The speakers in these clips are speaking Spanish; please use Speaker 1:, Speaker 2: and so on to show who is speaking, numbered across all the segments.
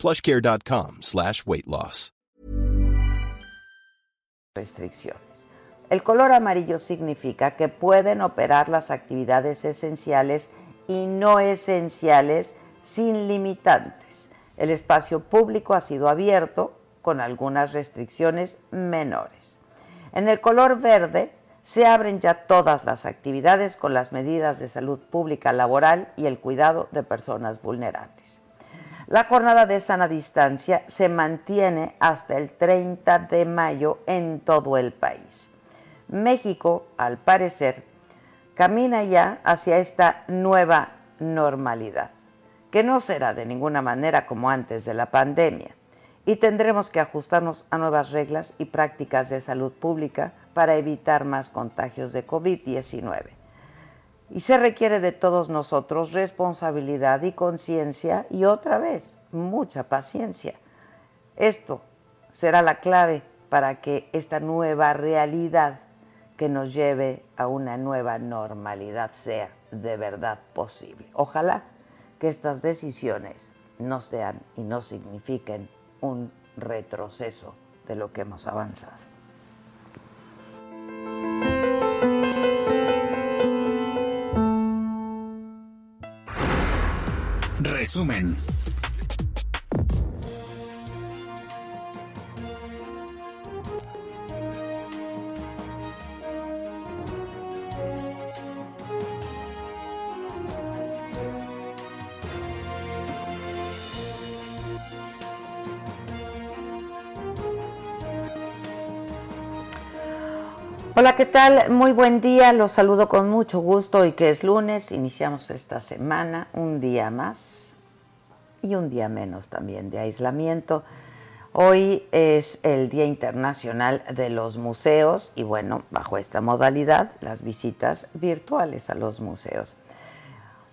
Speaker 1: plushcare.com slash weight loss.
Speaker 2: Restricciones. El color amarillo significa que pueden operar las actividades esenciales y no esenciales sin limitantes. El espacio público ha sido abierto con algunas restricciones menores. En el color verde se abren ya todas las actividades con las medidas de salud pública laboral y el cuidado de personas vulnerables. La jornada de sana distancia se mantiene hasta el 30 de mayo en todo el país. México, al parecer, camina ya hacia esta nueva normalidad, que no será de ninguna manera como antes de la pandemia, y tendremos que ajustarnos a nuevas reglas y prácticas de salud pública para evitar más contagios de COVID-19. Y se requiere de todos nosotros responsabilidad y conciencia y otra vez mucha paciencia. Esto será la clave para que esta nueva realidad que nos lleve a una nueva normalidad sea de verdad posible. Ojalá que estas decisiones no sean y no signifiquen un retroceso de lo que hemos avanzado.
Speaker 3: Resumen.
Speaker 2: Hola, ¿qué tal? Muy buen día, los saludo con mucho gusto y que es lunes, iniciamos esta semana, un día más y un día menos también de aislamiento. Hoy es el Día Internacional de los Museos y bueno, bajo esta modalidad, las visitas virtuales a los museos.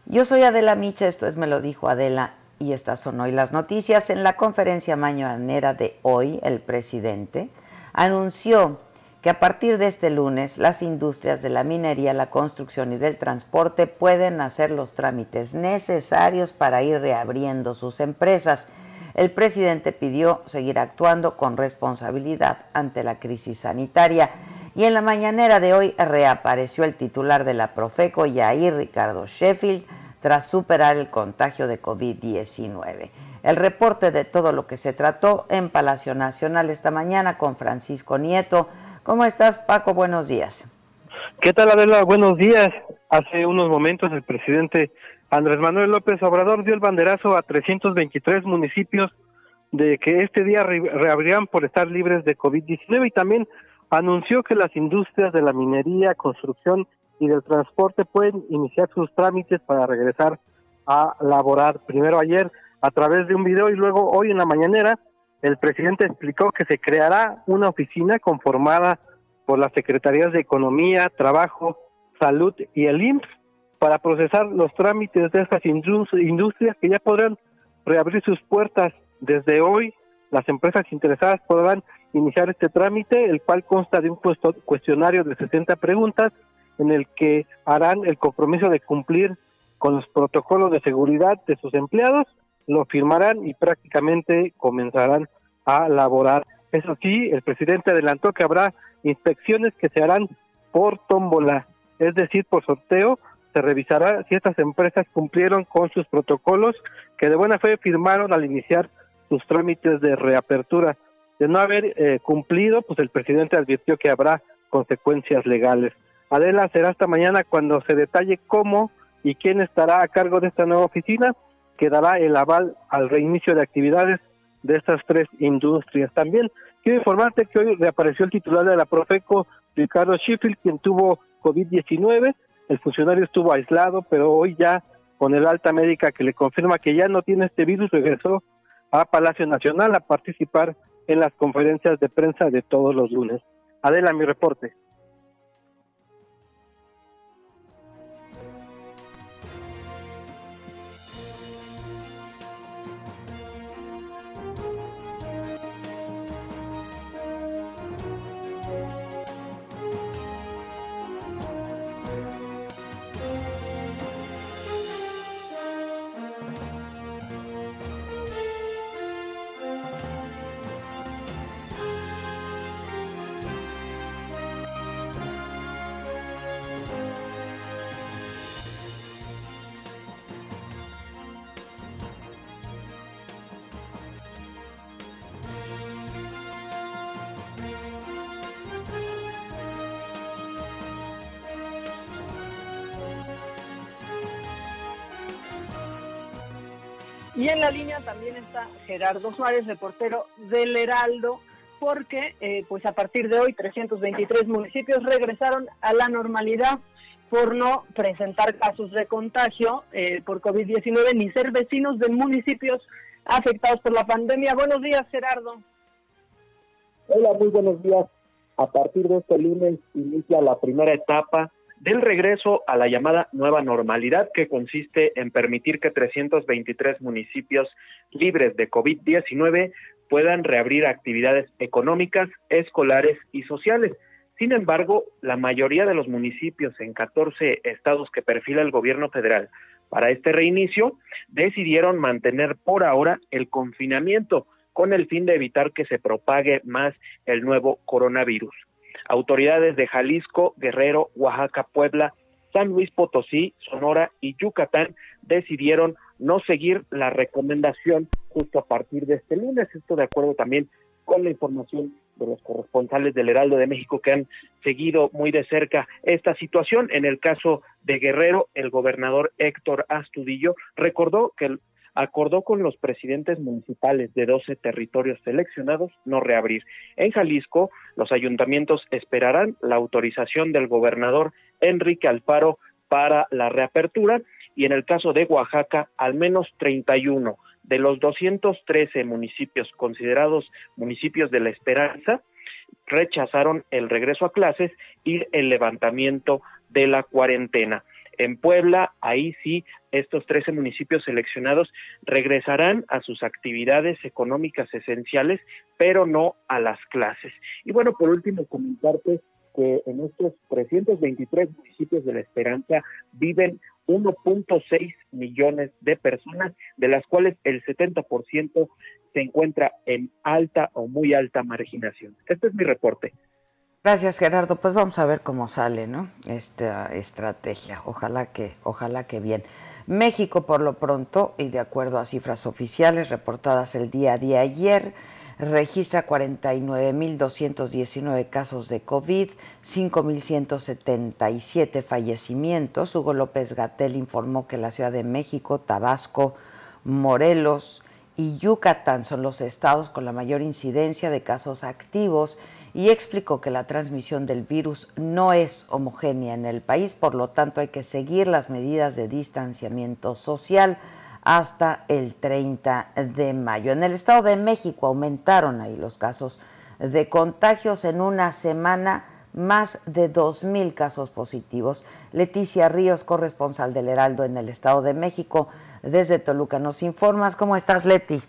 Speaker 2: Yo soy Adela Micha, esto es Me lo dijo Adela y estas son hoy las noticias. En la conferencia mañanera de hoy, el presidente anunció que a partir de este lunes las industrias de la minería, la construcción y del transporte pueden hacer los trámites necesarios para ir reabriendo sus empresas. El presidente pidió seguir actuando con responsabilidad ante la crisis sanitaria y en la mañanera de hoy reapareció el titular de la Profeco, Yair Ricardo Sheffield, tras superar el contagio de COVID-19. El reporte de todo lo que se trató en Palacio Nacional esta mañana con Francisco Nieto, ¿Cómo estás, Paco? Buenos días.
Speaker 4: ¿Qué tal, Adela? Buenos días. Hace unos momentos el presidente Andrés Manuel López Obrador dio el banderazo a 323 municipios de que este día reabrirán por estar libres de COVID-19 y también anunció que las industrias de la minería, construcción y del transporte pueden iniciar sus trámites para regresar a laborar. Primero ayer a través de un video y luego hoy en la mañanera el presidente explicó que se creará una oficina conformada por las Secretarías de Economía, Trabajo, Salud y el IMSS para procesar los trámites de estas industrias que ya podrán reabrir sus puertas desde hoy. Las empresas interesadas podrán iniciar este trámite, el cual consta de un cuestionario de 60 preguntas en el que harán el compromiso de cumplir con los protocolos de seguridad de sus empleados lo firmarán y prácticamente comenzarán a laborar. Eso sí, el presidente adelantó que habrá inspecciones que se harán por tómbola, es decir, por sorteo. Se revisará si estas empresas cumplieron con sus protocolos que de buena fe firmaron al iniciar sus trámites de reapertura. De no haber eh, cumplido, pues el presidente advirtió que habrá consecuencias legales. Adela será hasta mañana cuando se detalle cómo y quién estará a cargo de esta nueva oficina que dará el aval al reinicio de actividades de estas tres industrias. También quiero informarte que hoy reapareció el titular de la Profeco, Ricardo Sheffield, quien tuvo COVID-19. El funcionario estuvo aislado, pero hoy ya con el alta médica que le confirma que ya no tiene este virus, regresó a Palacio Nacional a participar en las conferencias de prensa de todos los lunes. Adela, mi reporte.
Speaker 3: En la línea también está Gerardo Suárez, reportero del Heraldo, porque eh, pues a partir de hoy 323 municipios regresaron a la normalidad por no presentar casos de contagio eh, por COVID-19 ni ser vecinos de municipios afectados por la pandemia. Buenos días, Gerardo.
Speaker 5: Hola, muy buenos días. A partir de este lunes inicia la primera etapa del regreso a la llamada nueva normalidad, que consiste en permitir que 323 municipios libres de COVID-19 puedan reabrir actividades económicas, escolares y sociales. Sin embargo, la mayoría de los municipios en 14 estados que perfila el gobierno federal para este reinicio decidieron mantener por ahora el confinamiento con el fin de evitar que se propague más el nuevo coronavirus. Autoridades de Jalisco, Guerrero, Oaxaca, Puebla, San Luis Potosí, Sonora y Yucatán decidieron no seguir la recomendación justo a partir de este lunes. Esto de acuerdo también con la información de los corresponsales del Heraldo de México que han seguido muy de cerca esta situación. En el caso de Guerrero, el gobernador Héctor Astudillo recordó que acordó con los presidentes municipales de 12 territorios seleccionados no reabrir. En Jalisco, los ayuntamientos esperarán la autorización del gobernador Enrique Alfaro para la reapertura y en el caso de Oaxaca, al menos 31 de los 213 municipios considerados municipios de la esperanza rechazaron el regreso a clases y el levantamiento de la cuarentena. En Puebla, ahí sí, estos 13 municipios seleccionados regresarán a sus actividades económicas esenciales, pero no a las clases. Y bueno, por último, comentarte que en estos 323 municipios de la Esperanza viven 1.6 millones de personas, de las cuales el 70% se encuentra en alta o muy alta marginación. Este es mi reporte.
Speaker 2: Gracias, Gerardo. Pues vamos a ver cómo sale, ¿no? Esta estrategia. Ojalá que, ojalá que bien. México, por lo pronto, y de acuerdo a cifras oficiales reportadas el día de ayer, registra 49.219 casos de COVID, 5.177 fallecimientos. Hugo López Gatel informó que la Ciudad de México, Tabasco, Morelos y Yucatán son los estados con la mayor incidencia de casos activos y explicó que la transmisión del virus no es homogénea en el país, por lo tanto hay que seguir las medidas de distanciamiento social hasta el 30 de mayo. En el Estado de México aumentaron ahí los casos de contagios en una semana más de 2.000 casos positivos. Leticia Ríos, corresponsal del Heraldo en el Estado de México, desde Toluca. Nos informas. ¿Cómo estás, Leti?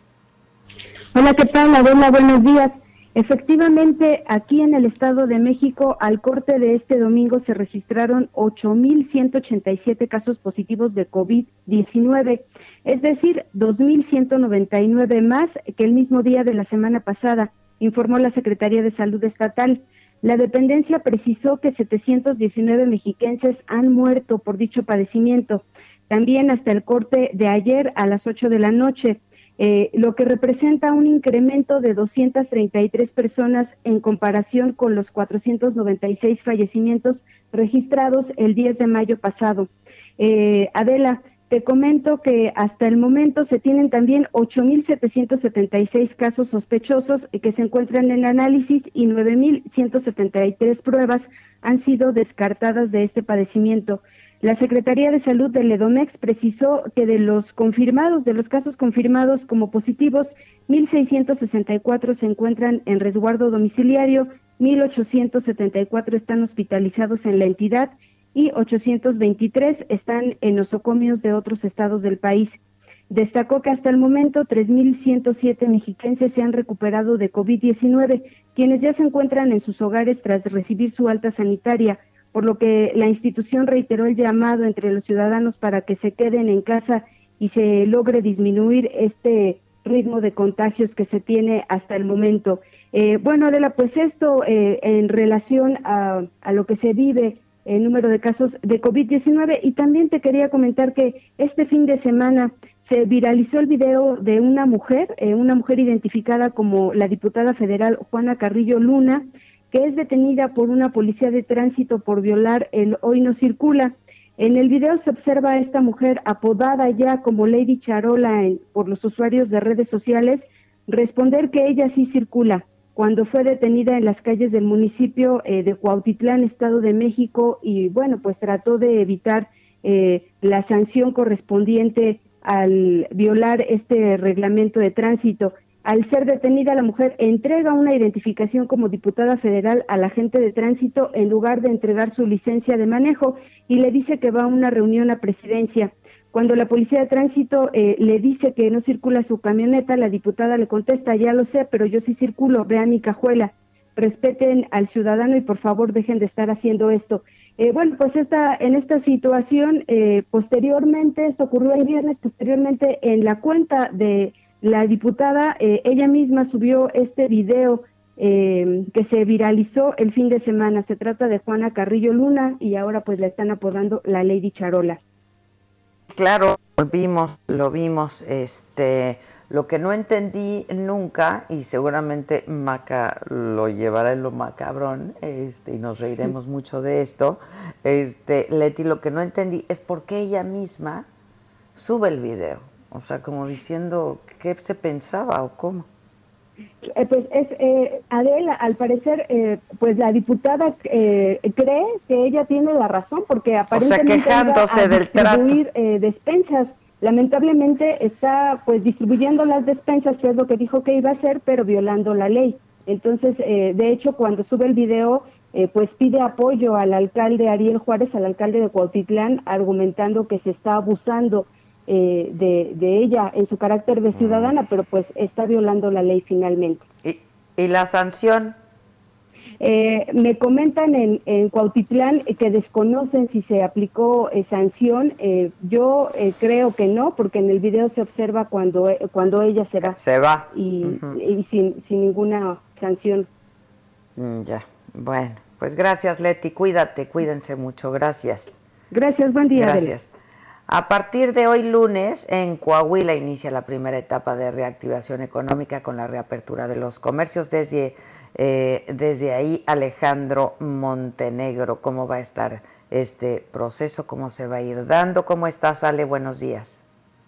Speaker 6: Hola, ¿qué tal, Adela? Buenos días. Efectivamente, aquí en el Estado de México, al corte de este domingo se registraron 8.187 casos positivos de COVID-19, es decir, 2.199 más que el mismo día de la semana pasada, informó la Secretaría de Salud Estatal. La dependencia precisó que 719 mexiquenses han muerto por dicho padecimiento. También hasta el corte de ayer a las 8 de la noche eh, lo que representa un incremento de 233 personas en comparación con los 496 fallecimientos registrados el 10 de mayo pasado. Eh, Adela, te comento que hasta el momento se tienen también 8.776 casos sospechosos que se encuentran en análisis y 9.173 pruebas han sido descartadas de este padecimiento. La Secretaría de Salud del Edomex precisó que de los confirmados, de los casos confirmados como positivos, 1.664 se encuentran en resguardo domiciliario, 1.874 están hospitalizados en la entidad y 823 están en nosocomios de otros estados del país. Destacó que hasta el momento 3.107 mexiquenses se han recuperado de COVID-19, quienes ya se encuentran en sus hogares tras recibir su alta sanitaria por lo que la institución reiteró el llamado entre los ciudadanos para que se queden en casa y se logre disminuir este ritmo de contagios que se tiene hasta el momento. Eh, bueno, Adela, pues esto eh, en relación a, lo que se vive el número de casos de COVID-19 y también te quería comentar que este fin de semana se viralizó el video de una mujer, eh, una mujer identificada como la diputada federal Juana Carrillo Luna, que es detenida por una policía de tránsito por violar el hoy no circula. En el video se observa a esta mujer apodada ya como Lady Charola por los usuarios de redes sociales responder que ella sí circula cuando fue detenida en las calles del municipio eh, de Cuautitlán, Estado de México, y bueno, pues trató de evitar eh, la sanción correspondiente al violar este reglamento de tránsito. Al ser detenida, la mujer entrega una identificación como diputada federal al agente de tránsito en lugar de entregar su licencia de manejo y le dice que va a una reunión a presidencia. Cuando la policía de tránsito eh, le dice que no circula su camioneta, la diputada le contesta, ya lo sé, pero yo sí circulo, vean mi cajuela. Respeten al ciudadano y por favor dejen de estar haciendo esto. Eh, bueno, pues esta, en esta situación, eh, posteriormente, esto ocurrió el viernes, posteriormente en la cuenta de la diputada, eh, ella misma subió este video eh, que se viralizó el fin de semana. Se trata de Juana Carrillo Luna y ahora pues la están apodando la Lady Charola.
Speaker 2: Claro, lo vimos, lo vimos, este, lo que no entendí nunca y seguramente Maca lo llevará en lo macabrón, este, y nos reiremos mucho de esto. Este, Leti, lo que no entendí es por qué ella misma sube el video. O sea, como diciendo qué se pensaba o cómo.
Speaker 6: Eh, pues es eh, Adela, al parecer, eh, pues la diputada cree que ella tiene la razón porque aparentemente
Speaker 2: o sea, quejándose a
Speaker 6: distribuir despensas. Lamentablemente está pues distribuyendo las despensas, que es lo que dijo que iba a hacer, pero violando la ley. Entonces, de hecho, cuando sube el video, pues pide apoyo al alcalde Ariel Juárez, al alcalde de Cuautitlán, argumentando que se está abusando eh, de, ella en su carácter de ciudadana, pero pues está violando la ley finalmente.
Speaker 2: ¿Y, la sanción?
Speaker 6: Eh, me comentan en, en Cuautitlán que desconocen si se aplicó eh, sanción. yo creo que no, porque en el video se observa cuando, cuando ella se va.
Speaker 2: Se va.
Speaker 6: Y, sin, sin, ninguna sanción.
Speaker 2: Mm, ya, bueno, pues gracias Leti, cuídate, cuídense mucho, gracias.
Speaker 6: Gracias, buen día.
Speaker 2: Gracias. A partir de hoy lunes, en Coahuila inicia la primera etapa de reactivación económica con la reapertura de los comercios. Desde, eh, desde ahí, Alejandro Montenegro, ¿cómo va a estar este proceso? ¿Cómo se va a ir dando? ¿Cómo estás, Ale? Buenos días.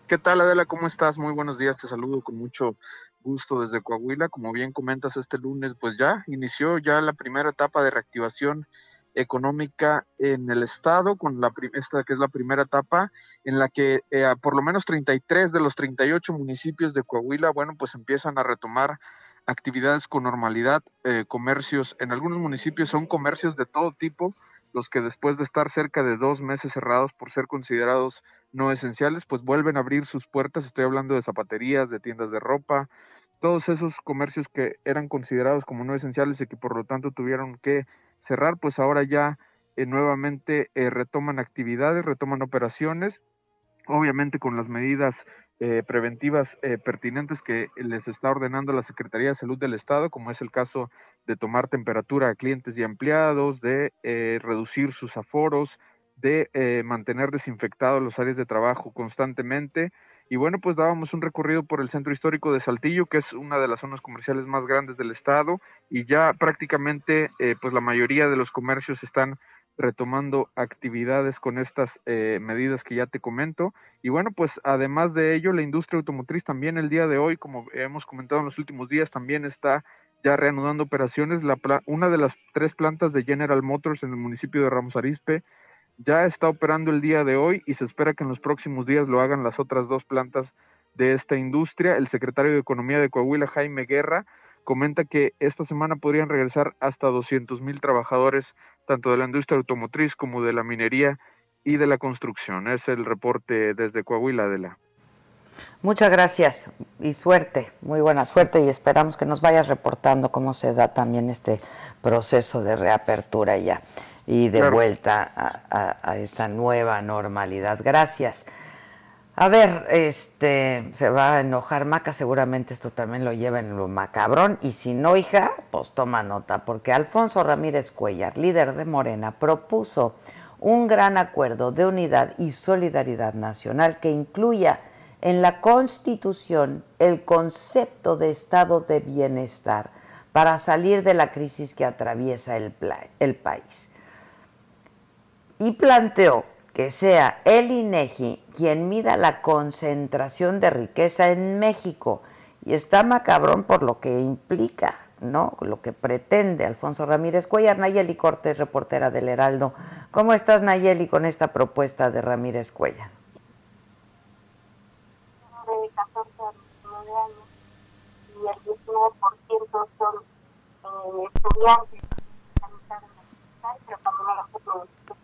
Speaker 7: ¿Qué tal, Adela? ¿Cómo estás? Muy buenos días. Te saludo con mucho gusto desde Coahuila. Como bien comentas, este lunes, pues ya inició ya la primera etapa de reactivación económica en el estado, con la esta que es la primera etapa, en la que eh, por lo menos 33 de los 38 municipios de Coahuila, bueno, pues empiezan a retomar actividades con normalidad, eh, comercios, en algunos municipios son comercios de todo tipo, los que después de estar cerca de dos meses cerrados por ser considerados no esenciales, pues vuelven a abrir sus puertas, estoy hablando de zapaterías, de tiendas de ropa, todos esos comercios que eran considerados como no esenciales y que por lo tanto tuvieron que cerrar, pues ahora ya eh, nuevamente eh, retoman actividades, retoman operaciones, obviamente con las medidas eh, preventivas pertinentes que les está ordenando la Secretaría de Salud del Estado, como es el caso de tomar temperatura a clientes y empleados, de reducir sus aforos, de mantener desinfectados los áreas de trabajo constantemente, y bueno, pues dábamos un recorrido por el centro histórico de Saltillo, que es una de las zonas comerciales más grandes del estado, y ya prácticamente eh, pues la mayoría de los comercios están retomando actividades con estas eh, medidas que ya te comento. Y bueno, pues además de ello, la industria automotriz también el día de hoy, como hemos comentado en los últimos días, también está ya reanudando operaciones. La una de las tres plantas de General Motors en el municipio de Ramos Arizpe ya está operando el día de hoy y se espera que en los próximos días lo hagan las otras dos plantas de esta industria. El secretario de Economía de Coahuila, Jaime Guerra, comenta que esta semana podrían regresar hasta 200 mil trabajadores, tanto de la industria automotriz como de la minería y de la construcción. Es el reporte desde Coahuila, de la.
Speaker 2: Muchas gracias y suerte, muy buena suerte y esperamos que nos vayas reportando cómo se da también este proceso de reapertura ya y de vuelta a, a, esta nueva normalidad. Gracias. A ver, este, se va a enojar Maca, seguramente esto también lo lleva en lo macabrón, y si no, hija, pues toma nota, porque Alfonso Ramírez Cuellar, líder de Morena, propuso un gran acuerdo de unidad y solidaridad nacional que incluya en la Constitución el concepto de estado de bienestar para salir de la crisis que atraviesa el, el país. Y planteó que sea el INEGI quien mida la concentración de riqueza en México. Y está macabrón por lo que implica, ¿no? Lo que pretende Alfonso Ramírez Cuellar. Nayeli Cortés, reportera del Heraldo. ¿Cómo estás, Nayeli, con esta propuesta de Ramírez Cuellar?
Speaker 8: y el 19% son estudiantes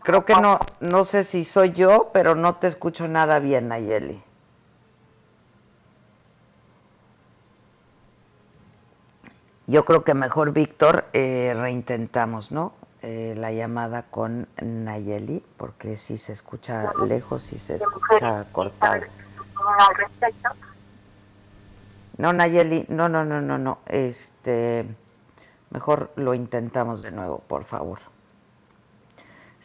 Speaker 2: Creo que no, no sé si soy yo, pero no te escucho nada bien, Nayeli. Yo creo que mejor, Víctor, eh, reintentamos, ¿no? Eh, la llamada con Nayeli, porque si se escucha lejos y se escucha cortado. No, Nayeli, no, no, no, no, no. Este, mejor lo intentamos de nuevo, por favor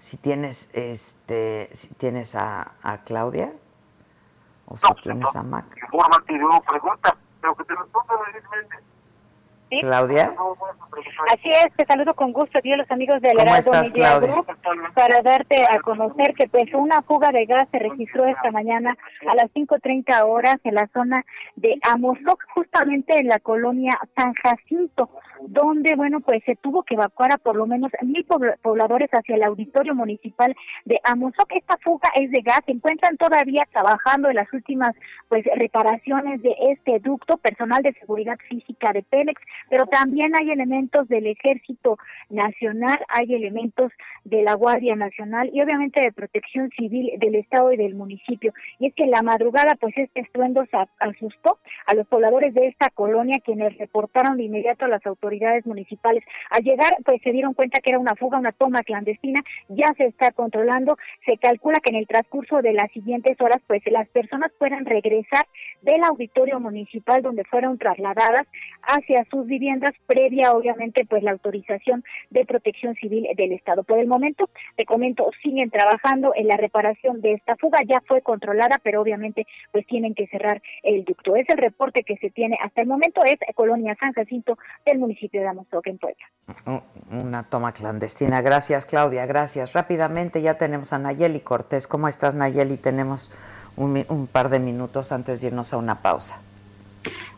Speaker 2: si tienes este si tienes a, a Claudia o si tienes a Mac.
Speaker 8: pregunta, pero que te
Speaker 2: Claudia.
Speaker 9: Así es, te saludo con gusto, a los amigos del Heraldo Media Group, para darte a conocer que pues una fuga de gas se registró esta mañana a las 5.30 horas en la zona de Amozoc, justamente en la colonia San Jacinto donde, bueno, pues se tuvo que evacuar a por lo menos mil pobladores hacia el auditorio municipal de Amozoc. Esta fuga es de gas, se encuentran todavía trabajando en las últimas, pues, reparaciones de este ducto, personal de seguridad física de Pélex, pero también hay elementos del Ejército Nacional, hay elementos de la Guardia Nacional y obviamente de Protección Civil del Estado y del municipio. Y es que la madrugada, pues, este estruendo asustó a los pobladores de esta colonia, quienes reportaron de inmediato a las autoridades municipales. Al llegar, pues se dieron cuenta que era una fuga, una toma clandestina, ya se está controlando, se calcula que en el transcurso de las siguientes horas, pues las personas puedan regresar del auditorio municipal donde fueron trasladadas hacia sus viviendas, previa obviamente pues la autorización de protección civil del Estado. Por el momento, te comento, siguen trabajando en la reparación de esta fuga, ya fue controlada, pero obviamente pues tienen que cerrar el ducto. Es el reporte que se tiene hasta el momento, es Colonia San Jacinto del municipio municipio de Amozoc en Puebla.
Speaker 2: Una toma clandestina. Gracias, Claudia. Gracias. Rápidamente ya tenemos a Nayeli Cortés. ¿Cómo estás, Nayeli? Tenemos un, un par de minutos antes de irnos a una pausa.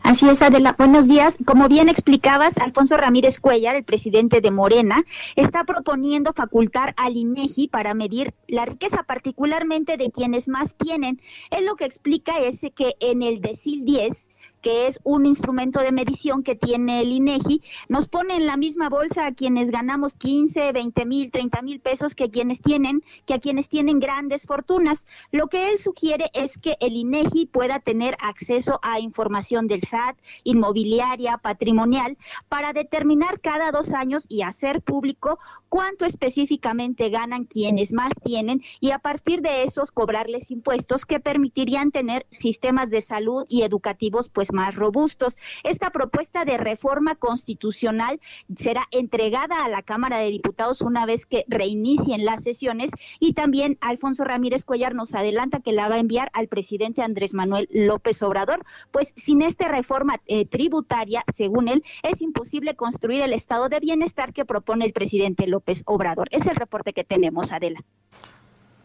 Speaker 10: Así es, Adela. Buenos días. Como bien explicabas, Alfonso Ramírez Cuellar, el presidente de Morena, está proponiendo facultar al INEGI para medir la riqueza, particularmente de quienes más tienen. Él lo que explica es que en el DECIL 10 que es un instrumento de medición que tiene el INEGI, nos pone en la misma bolsa a quienes ganamos 15, 20 mil, 30 mil pesos que quienes tienen, que a quienes tienen grandes fortunas. Lo que él sugiere es que el INEGI pueda tener acceso a información del SAT, inmobiliaria, patrimonial, para determinar cada dos años y hacer público cuánto específicamente ganan quienes más tienen y a partir de esos cobrarles impuestos que permitirían tener sistemas de salud y educativos pues más robustos. Esta propuesta de reforma constitucional será entregada a la Cámara de Diputados una vez que reinicien las sesiones y también Alfonso Ramírez Cuellar nos adelanta que la va a enviar al presidente Andrés Manuel López Obrador, pues sin esta reforma eh, tributaria, según él, es imposible construir el estado de bienestar que propone el presidente López Obrador. Es el reporte que tenemos, Adela.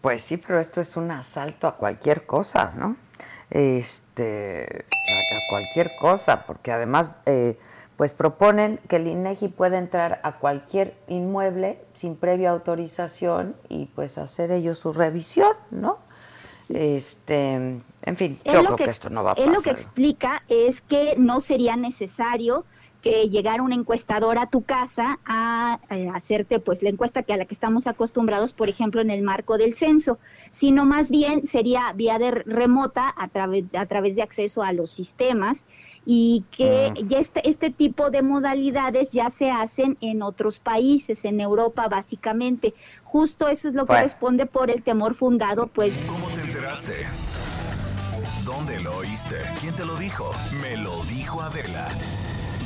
Speaker 2: Pues sí, pero esto es un asalto a cualquier cosa, ¿no? este, a, cualquier cosa, porque además, eh, pues proponen que el INEGI pueda entrar a cualquier inmueble sin previa autorización y pues hacer ellos su revisión, ¿no? Este, en fin, yo creo que, esto no va a pasar.
Speaker 10: Él lo que explica es que no sería necesario que llegara una encuestadora a tu casa a, a, eh, hacerte pues la encuesta que a la que estamos acostumbrados, por ejemplo, en el marco del censo, sino más bien sería vía de remota a través a través de acceso a los sistemas y que mm. ya este, este tipo de modalidades ya se hacen en otros países, en Europa básicamente. Justo eso es lo que responde por el temor fundado, pues.
Speaker 11: ¿Cómo te enteraste? ¿Dónde lo oíste? ¿Quién te lo dijo? Me lo dijo Adela.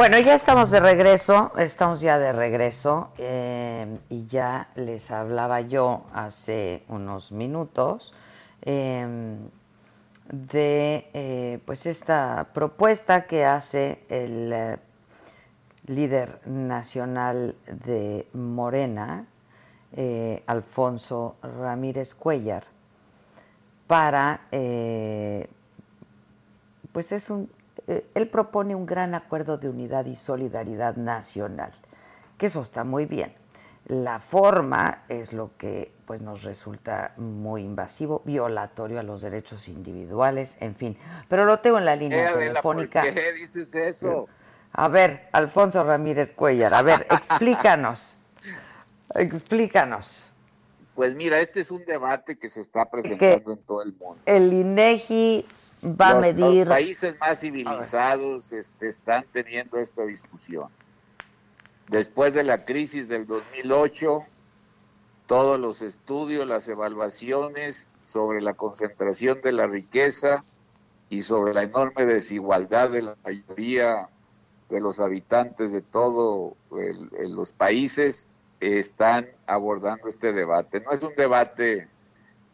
Speaker 2: Bueno, ya estamos de regreso, estamos ya de regreso eh, y ya les hablaba yo hace unos minutos em, de eh, pues esta propuesta que hace el eh, líder nacional de Morena, Alfonso Ramírez Cuellar, para pues es un eh, él propone un gran acuerdo de unidad y solidaridad nacional, que eso está muy bien. La forma es lo que pues nos resulta muy invasivo, violatorio a los derechos individuales, en fin. Pero lo tengo en la línea telefónica.
Speaker 12: ¿Por qué dices eso?
Speaker 2: A ver, Alfonso Ramírez Cuellar, a ver, explícanos. explícanos.
Speaker 12: Pues mira, este es un debate que se está presentando en todo el mundo.
Speaker 2: El INEGI va a medir.
Speaker 12: Los países más civilizados este, están teniendo esta discusión. Después de la crisis del 2008, todos los estudios, las evaluaciones sobre la concentración de la riqueza y sobre la enorme desigualdad de la mayoría de los habitantes de todos los países están abordando este debate. No es un debate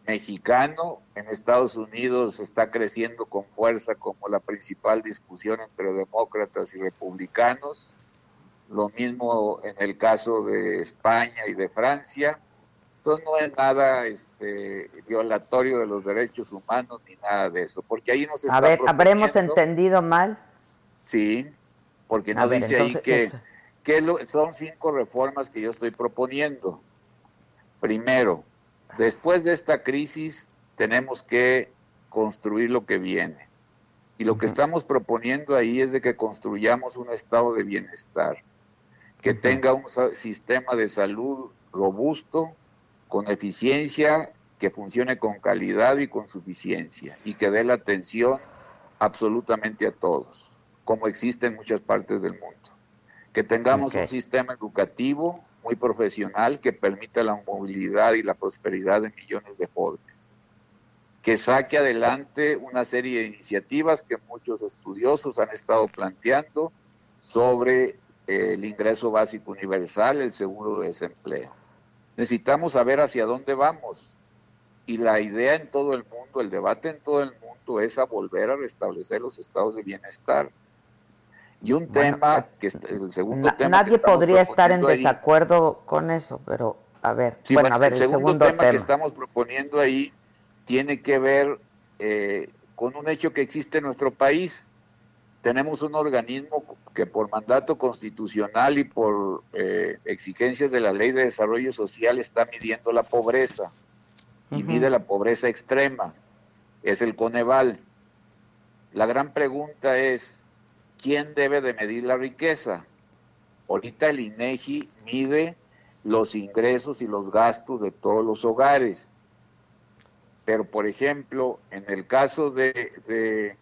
Speaker 12: mexicano. En Estados Unidos está creciendo con fuerza como la principal discusión entre demócratas y republicanos. Lo mismo en el caso de España y de Francia. Entonces no es nada este, violatorio de los derechos humanos ni nada de eso, porque ahí nos está
Speaker 2: A ver, ¿habremos entendido mal?
Speaker 12: Sí, porque no dice ahí que, que son cinco reformas que yo estoy proponiendo. Primero, Después de esta crisis tenemos que construir lo que viene. Y lo que estamos proponiendo ahí es de que construyamos un estado de bienestar, que tenga un sistema de salud robusto, con eficiencia, que funcione con calidad y con suficiencia, y que dé la atención absolutamente a todos, como existe en muchas partes del mundo. Que tengamos un sistema educativo muy profesional que permita la movilidad y la prosperidad de millones de jóvenes, que saque adelante una serie de iniciativas que muchos estudiosos han estado planteando sobre eh, el ingreso básico universal, el seguro de desempleo. Necesitamos saber hacia dónde vamos. Y la idea en todo el mundo, el debate en todo el mundo es a volver a restablecer los estados de bienestar y un tema que el segundo tema
Speaker 2: nadie podría estar en desacuerdo con eso, pero a ver, bueno, a ver, el, segundo, tema,
Speaker 12: que estamos proponiendo ahí tiene que ver eh, con un hecho que existe en nuestro país. Tenemos un organismo que por mandato constitucional y por eh, exigencias de la Ley de Desarrollo Social está midiendo la pobreza y mide la pobreza extrema. Es el Coneval. La gran pregunta es, ¿quién debe de medir la riqueza? Ahorita el INEGI mide los ingresos y los gastos de todos los hogares. Pero, por ejemplo, en el caso de,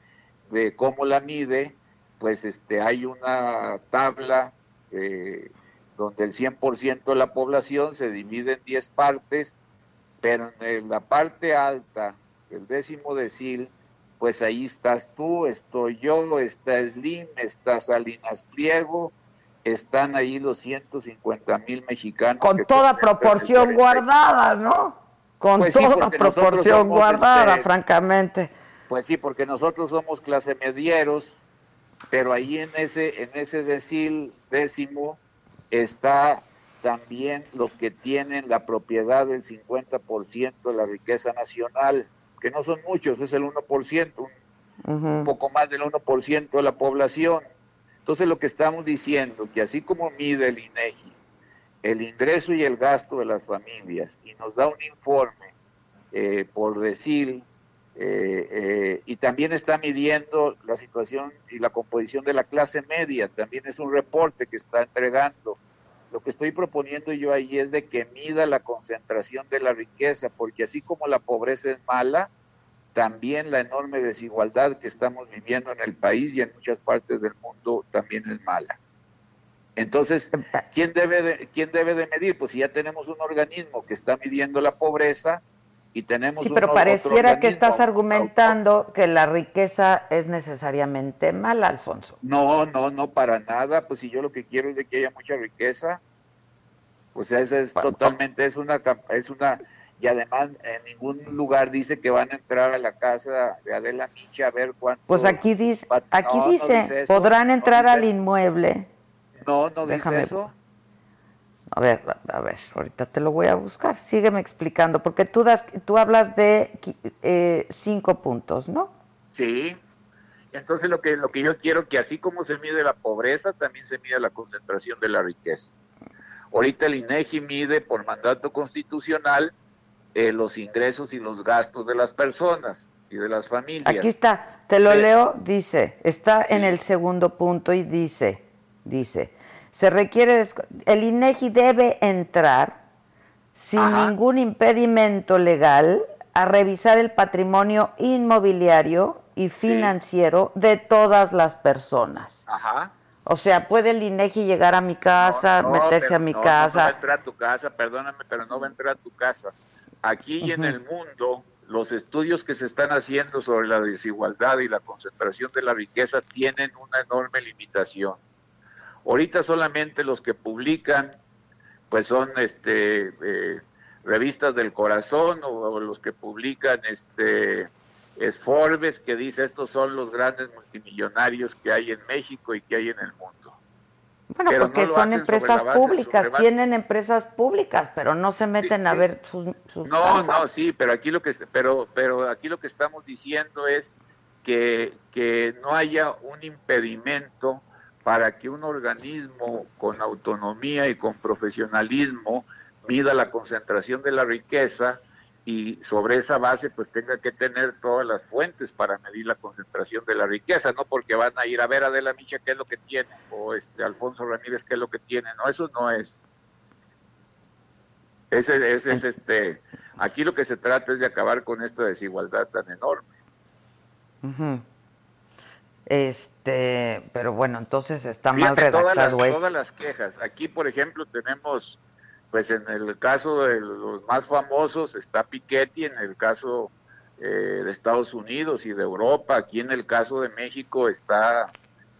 Speaker 12: cómo la mide, pues este, hay una tabla eh, donde el 100% de la población se divide en 10 partes, pero en la parte alta, el décimo decil, pues ahí estás tú, estoy yo, está Slim, está Salinas Pliego, están ahí los 150 mil mexicanos.
Speaker 2: Con toda proporción guardada, ¿no? Con pues toda proporción guardada, este, francamente.
Speaker 12: Pues sí, porque nosotros somos clase medieros, pero ahí en ese, en ese decil décimo está también los que tienen la propiedad del 50% de la riqueza nacional, que no son muchos, es el 1%, un, un poco más del 1% de la población. Entonces lo que estamos diciendo, que así como mide el INEGI el ingreso y el gasto de las familias y nos da un informe eh, por decir, eh, eh, y también está midiendo la situación y la composición de la clase media, también es un reporte que está entregando. Lo que estoy proponiendo yo ahí es de que mida la concentración de la riqueza, porque así como la pobreza es mala, también la enorme desigualdad que estamos viviendo en el país y en muchas partes del mundo también es mala. Entonces, ¿quién debe de, quién debe de medir? Pues si ya tenemos un organismo que está midiendo la pobreza y tenemos...
Speaker 2: Sí, pero pareciera que estás argumentando que la riqueza es necesariamente mala, Alfonso.
Speaker 12: No, no, no, para nada. Pues si yo lo que quiero es de que haya mucha riqueza, pues esa es totalmente, es una, es una y además en ningún lugar dice que van a entrar a la casa de Adela Micha a ver cuánto.
Speaker 2: Pues aquí dice, aquí dice, podrán entrar al inmueble.
Speaker 12: No, no dice eso.
Speaker 2: A ver, a ver, ahorita te lo voy a buscar. Sígueme explicando, porque tú das, tú hablas de eh, cinco puntos, ¿no?
Speaker 12: Sí. Entonces lo que lo que yo quiero que así como se mide la pobreza, también se mide la concentración de la riqueza. Ahorita el INEGI mide por mandato constitucional eh, los ingresos y los gastos de las personas y de las familias.
Speaker 2: Aquí está, te lo leo, dice, está en el segundo punto y dice, dice, se requiere, el INEGI debe entrar sin ningún impedimento legal a revisar el patrimonio inmobiliario y financiero de todas las personas.
Speaker 12: Ajá.
Speaker 2: O sea, ¿puede el INEGI llegar a mi casa, meterse a mi casa? No
Speaker 12: va a entrar a tu casa, perdóname, pero no va a entrar a tu casa. Aquí y en el mundo, los estudios que se están haciendo sobre la desigualdad y la concentración de la riqueza tienen una enorme limitación. Ahorita solamente los que publican, pues son este eh, revistas del corazón o, los que publican este es Forbes que dice estos son los grandes multimillonarios que hay en México y que hay en el mundo.
Speaker 2: Bueno, porque son empresas públicas, tienen empresas públicas, pero no se meten a ver sus, sus
Speaker 12: No, no, sí, pero aquí lo que pero pero aquí lo que estamos diciendo es que que no haya un impedimento para que un organismo con autonomía y con profesionalismo mida la concentración de la riqueza y sobre esa base pues tenga que tener todas las fuentes para medir la concentración de la riqueza, no porque van a ir a ver a Adela Micha qué es lo que tiene o este Alfonso Ramírez qué es lo que tiene, no, eso no es. Ese, ese es este, aquí lo que se trata es de acabar con esta desigualdad tan enorme.
Speaker 2: Este, pero bueno, entonces está mal redactado
Speaker 12: todas todas las quejas. Aquí, por ejemplo, tenemos pues en el caso de los más famosos está Piketty, en el caso eh, de Estados Unidos y de Europa, aquí en el caso de México está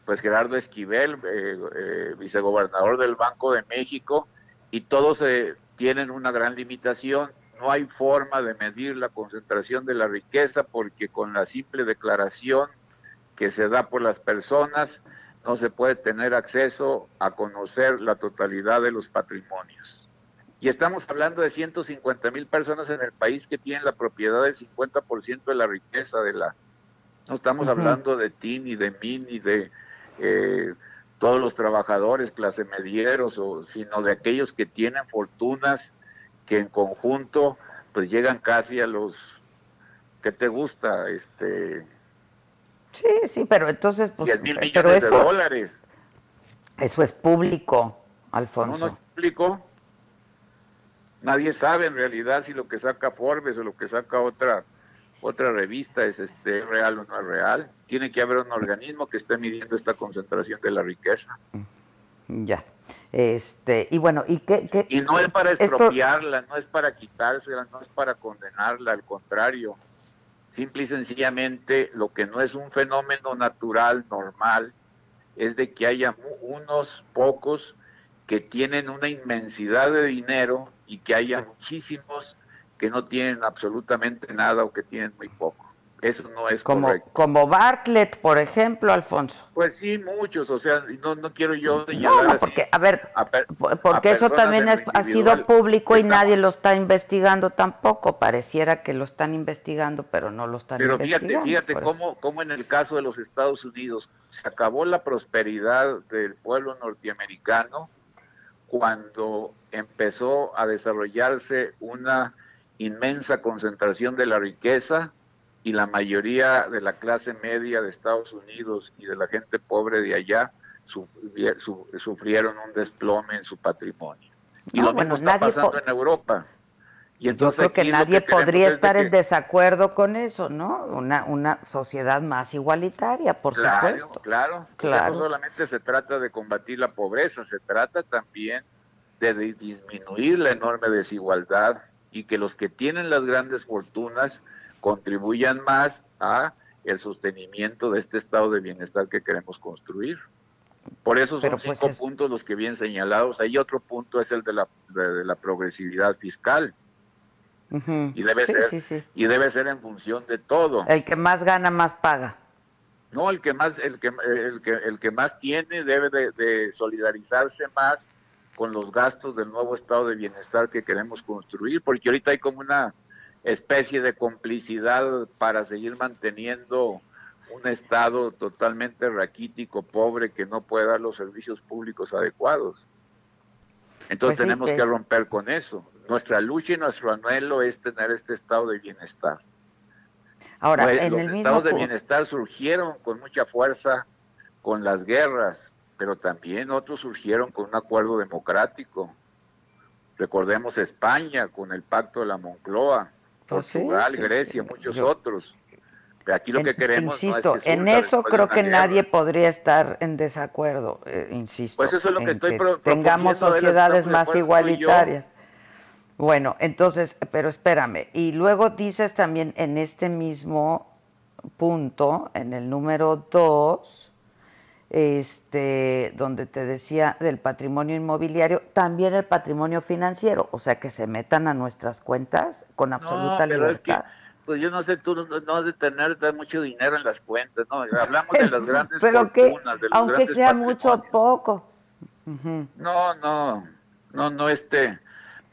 Speaker 12: pues Gerardo Esquivel, eh, eh, vicegobernador del Banco de México, y todos tienen una gran limitación. No hay forma de medir la concentración de la riqueza porque con la simple declaración que se da por las personas no se puede tener acceso a conocer la totalidad de los patrimonios. Y estamos hablando de 150 mil personas en el país que tienen la propiedad del 50% de la riqueza de la... No estamos hablando de ti, ni de mí, ni de eh, todos los trabajadores, clase medieros, o, sino de aquellos que tienen fortunas que en conjunto pues llegan casi a los... ¿Qué te gusta? Este...
Speaker 2: Sí, sí, pero entonces... Pues,
Speaker 12: 10 mil millones de dólares.
Speaker 2: Eso es público, Alfonso.
Speaker 12: ¿No, no es público? nadie sabe en realidad si lo que saca Forbes o lo que saca otra otra revista es este real o no es real. Tiene que haber un organismo que esté midiendo esta concentración de la riqueza.
Speaker 2: Ya. Este, y bueno, ¿y qué,
Speaker 12: Y no es para expropiarla, no es para quitársela, no es para condenarla, al contrario. Simple y sencillamente, lo que no es un fenómeno natural, normal, es de que haya unos pocos que tienen una inmensidad de dinero y que haya muchísimos que no tienen absolutamente nada o que tienen muy poco. Eso no es
Speaker 2: como,
Speaker 12: correcto.
Speaker 2: Como Bartlett, por ejemplo, Alfonso.
Speaker 12: Pues sí, muchos, o sea, no, no quiero yo señalar
Speaker 2: no, porque, a ver, porque eso también ha sido público y nadie lo está investigando tampoco. Pareciera que lo están investigando, pero no lo están investigando.
Speaker 12: Pero fíjate, fíjate cómo, cómo en el caso de los Estados Unidos se acabó la prosperidad del pueblo norteamericano cuando empezó a desarrollarse una inmensa concentración de la riqueza y la mayoría de la clase media de Estados Unidos y de la gente pobre de allá sufrieron un desplome en su patrimonio. Y lo mismo está pasando en Europa.
Speaker 2: Y entonces Yo creo que nadie podría estar en desacuerdo con eso, ¿no? Una, una sociedad más igualitaria, por supuesto.
Speaker 12: Claro, claro. no solamente se trata de combatir la pobreza, se trata también de disminuir la enorme desigualdad y que los que tienen las grandes fortunas contribuyan más a el sostenimiento de este estado de bienestar que queremos construir. Por eso son pues, cinco puntos los que vienen señalados. Hay otro punto es el de la, de, la progresividad fiscal. Y debe ser y debe ser en función de todo.
Speaker 2: El que más gana más paga.
Speaker 12: No, el que más el que el que, el que más tiene debe de, de solidarizarse más con los gastos del nuevo estado de bienestar que queremos construir, porque ahorita hay como una especie de complicidad para seguir manteniendo un Estado totalmente raquítico, pobre, que no puede dar los servicios públicos adecuados. Entonces pues tenemos que romper con eso. Nuestra lucha y nuestro anhelo es tener este estado de bienestar.
Speaker 2: Ahora,
Speaker 12: los estados de bienestar surgieron con mucha fuerza con las guerras, pero también otros surgieron con un acuerdo democrático. Recordemos España con el pacto de la Moncloa, Portugal, Grecia, muchos otros. Pero aquí lo que queremos.
Speaker 2: Insisto, en eso creo que nadie podría estar en desacuerdo, eh, insisto.
Speaker 12: Pues eso es lo que estoy
Speaker 2: Tengamos sociedades más igualitarias. Bueno, entonces, pero espérame. Y luego dices también en este mismo punto, en el número dos, este, donde te decía del patrimonio inmobiliario, también el patrimonio financiero, o sea, que se metan a nuestras cuentas con absoluta libertad.
Speaker 12: pues yo no sé, tú no, has de tener mucho dinero en las cuentas, ¿no? Hablamos de las grandes
Speaker 2: Pero que, aunque sea mucho o poco.
Speaker 12: No, no, no, no, este,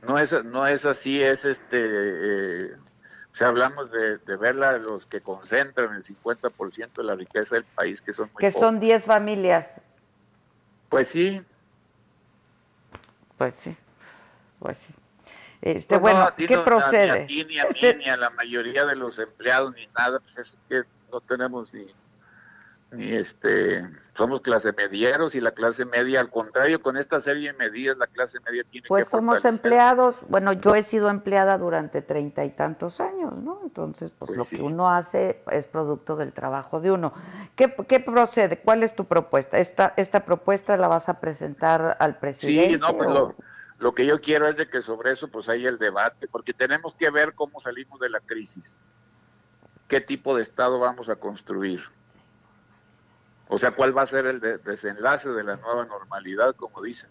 Speaker 12: no es, no es así, es este, eh, o sea, hablamos de, de verla los que concentran el 50% de la riqueza del país, que son muy
Speaker 2: Que son 10 familias.
Speaker 12: Pues sí.
Speaker 2: Pues sí, pues sí. Este, pues bueno, ¿qué procede?
Speaker 12: Ni a ni a este ni a la mayoría de los empleados, ni nada, pues es que no tenemos ni ni este somos clase medieros y la clase media al contrario con esta serie de medidas la clase media tiene
Speaker 2: pues somos empleados bueno yo he sido empleada durante treinta y tantos años no entonces pues, pues lo que uno hace es producto del trabajo de uno. ¿Qué, qué procede cuál es tu propuesta esta esta propuesta la vas a presentar al presidente
Speaker 12: sí no pues lo, lo que yo quiero es de que sobre eso pues haya el debate porque tenemos que ver cómo salimos de la crisis. Qué tipo de estado vamos a construir o sea, ¿cuál va a ser el desenlace de la nueva normalidad, como dicen?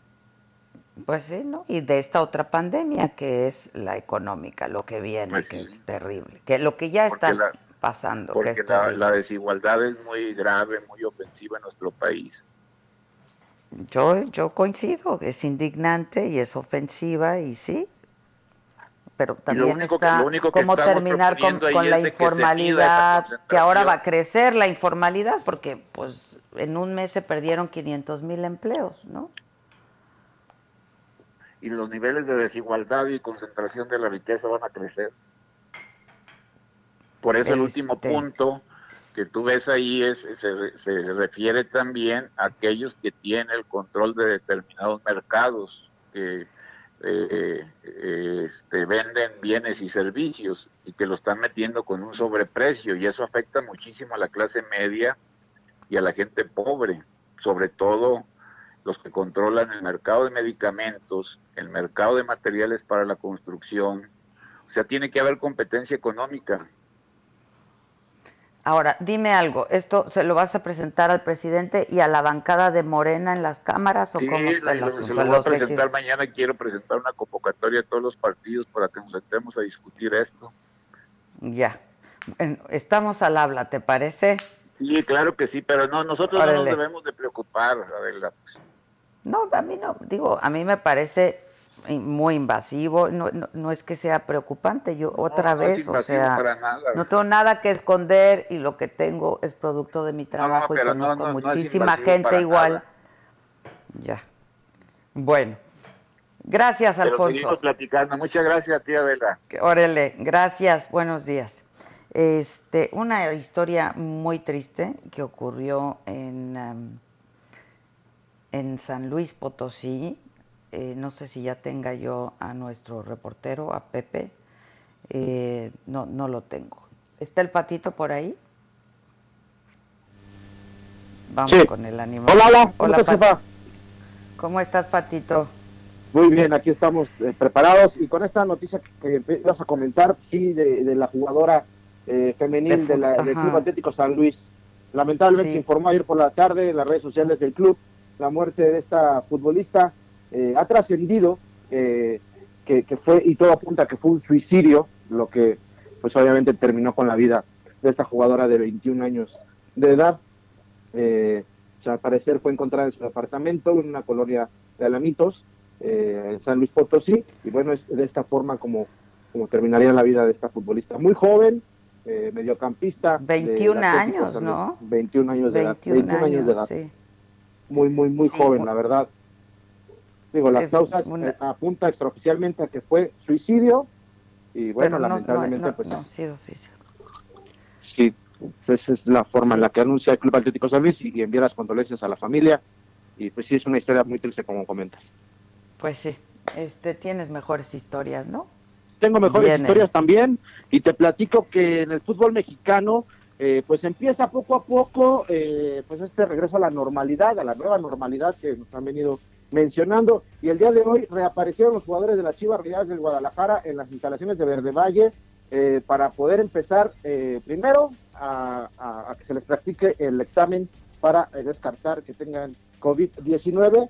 Speaker 2: Pues sí, ¿no? Y de esta otra pandemia que es la económica, lo que viene, pues que es terrible, que lo que ya está pasando.
Speaker 12: Porque
Speaker 2: que
Speaker 12: la, desigualdad es muy grave, muy ofensiva en nuestro país.
Speaker 2: Yo, yo coincido, es indignante y es ofensiva y sí, pero también está cómo terminar con, la informalidad, que, ahora va a crecer la informalidad, porque pues en un mes se perdieron 500 mil empleos, ¿no?
Speaker 12: Y los niveles de desigualdad y concentración de la riqueza van a crecer. Por eso el último este punto que tú ves ahí es se, se refiere también a aquellos que tienen el control de determinados mercados, que eh, este, venden bienes y servicios y que lo están metiendo con un sobreprecio y eso afecta muchísimo a la clase media y a la gente pobre, sobre todo los que controlan el mercado de medicamentos, el mercado de materiales para la construcción. O sea, tiene que haber competencia económica.
Speaker 2: Ahora, dime algo, ¿esto se lo vas a presentar al presidente y a la bancada de Morena en las cámaras o cómo está el
Speaker 12: asunto? Se lo voy a presentar mañana, quiero presentar una convocatoria a todos los partidos para que nos sentemos a discutir esto.
Speaker 2: Ya, estamos al habla, ¿te parece?
Speaker 12: Sí, claro que sí, pero no, nosotros no nos debemos de preocupar, Adela.
Speaker 2: No, a mí no, digo, a mí me parece muy invasivo, no, no, es que sea preocupante, yo otra vez, o sea, no tengo nada que esconder y lo que tengo es producto de mi trabajo y conozco muchísima gente igual. Ya. Bueno. Gracias, Alfonso.
Speaker 12: platicando. Muchas gracias, tía Vela.
Speaker 2: Órale, gracias. Buenos días. Este, una historia muy triste que ocurrió en, um, en San Luis Potosí, eh, no sé si ya tenga yo a nuestro reportero, a Pepe. Eh, no, no lo tengo. ¿Está el patito por ahí? Vamos con el animal.
Speaker 13: Hola, hola. ¿Cómo estás,
Speaker 2: ¿Cómo estás, Patito?
Speaker 13: Muy bien, aquí estamos eh, preparados y con esta noticia que, vas a comentar, sí, de, la jugadora femenil de del Club Atlético San Luis. Lamentablemente se informó ayer por la tarde en las redes sociales del club la muerte de esta futbolista eh, ha trascendido eh, que, fue, y todo apunta que fue un suicidio, lo que pues obviamente terminó con la vida de esta jugadora de 21 años de edad. Eh, al parecer fue encontrada en su departamento, en una colonia de Alamitos, en San Luis Potosí, y bueno, es de esta forma como, como terminaría la vida de esta futbolista. Muy joven, mediocampista.
Speaker 2: 21 años, ¿no?
Speaker 13: 21 años de edad. 21 años, de edad. Muy, muy, muy joven, la verdad. Digo, las causas eh, apunta extraoficialmente a que fue suicidio y bueno, lamentablemente pues... No, sido Sí, esa es la forma en la que anuncia el Club Atlético San Luis y, envía las condolencias a la familia y pues sí, es una historia muy triste como comentas.
Speaker 2: Pues sí, este, tienes mejores historias, ¿no?
Speaker 13: Tengo mejores historias también y te platico que en el fútbol mexicano eh, pues empieza poco a poco eh, pues este regreso a la normalidad, a la nueva normalidad que nos han venido mencionando. Y el día de hoy reaparecieron los jugadores de las Chivas Rayadas del Guadalajara en las instalaciones de Verde Valle eh, para poder empezar eh, primero a, que se les practique el examen para eh, descartar que tengan COVID-19.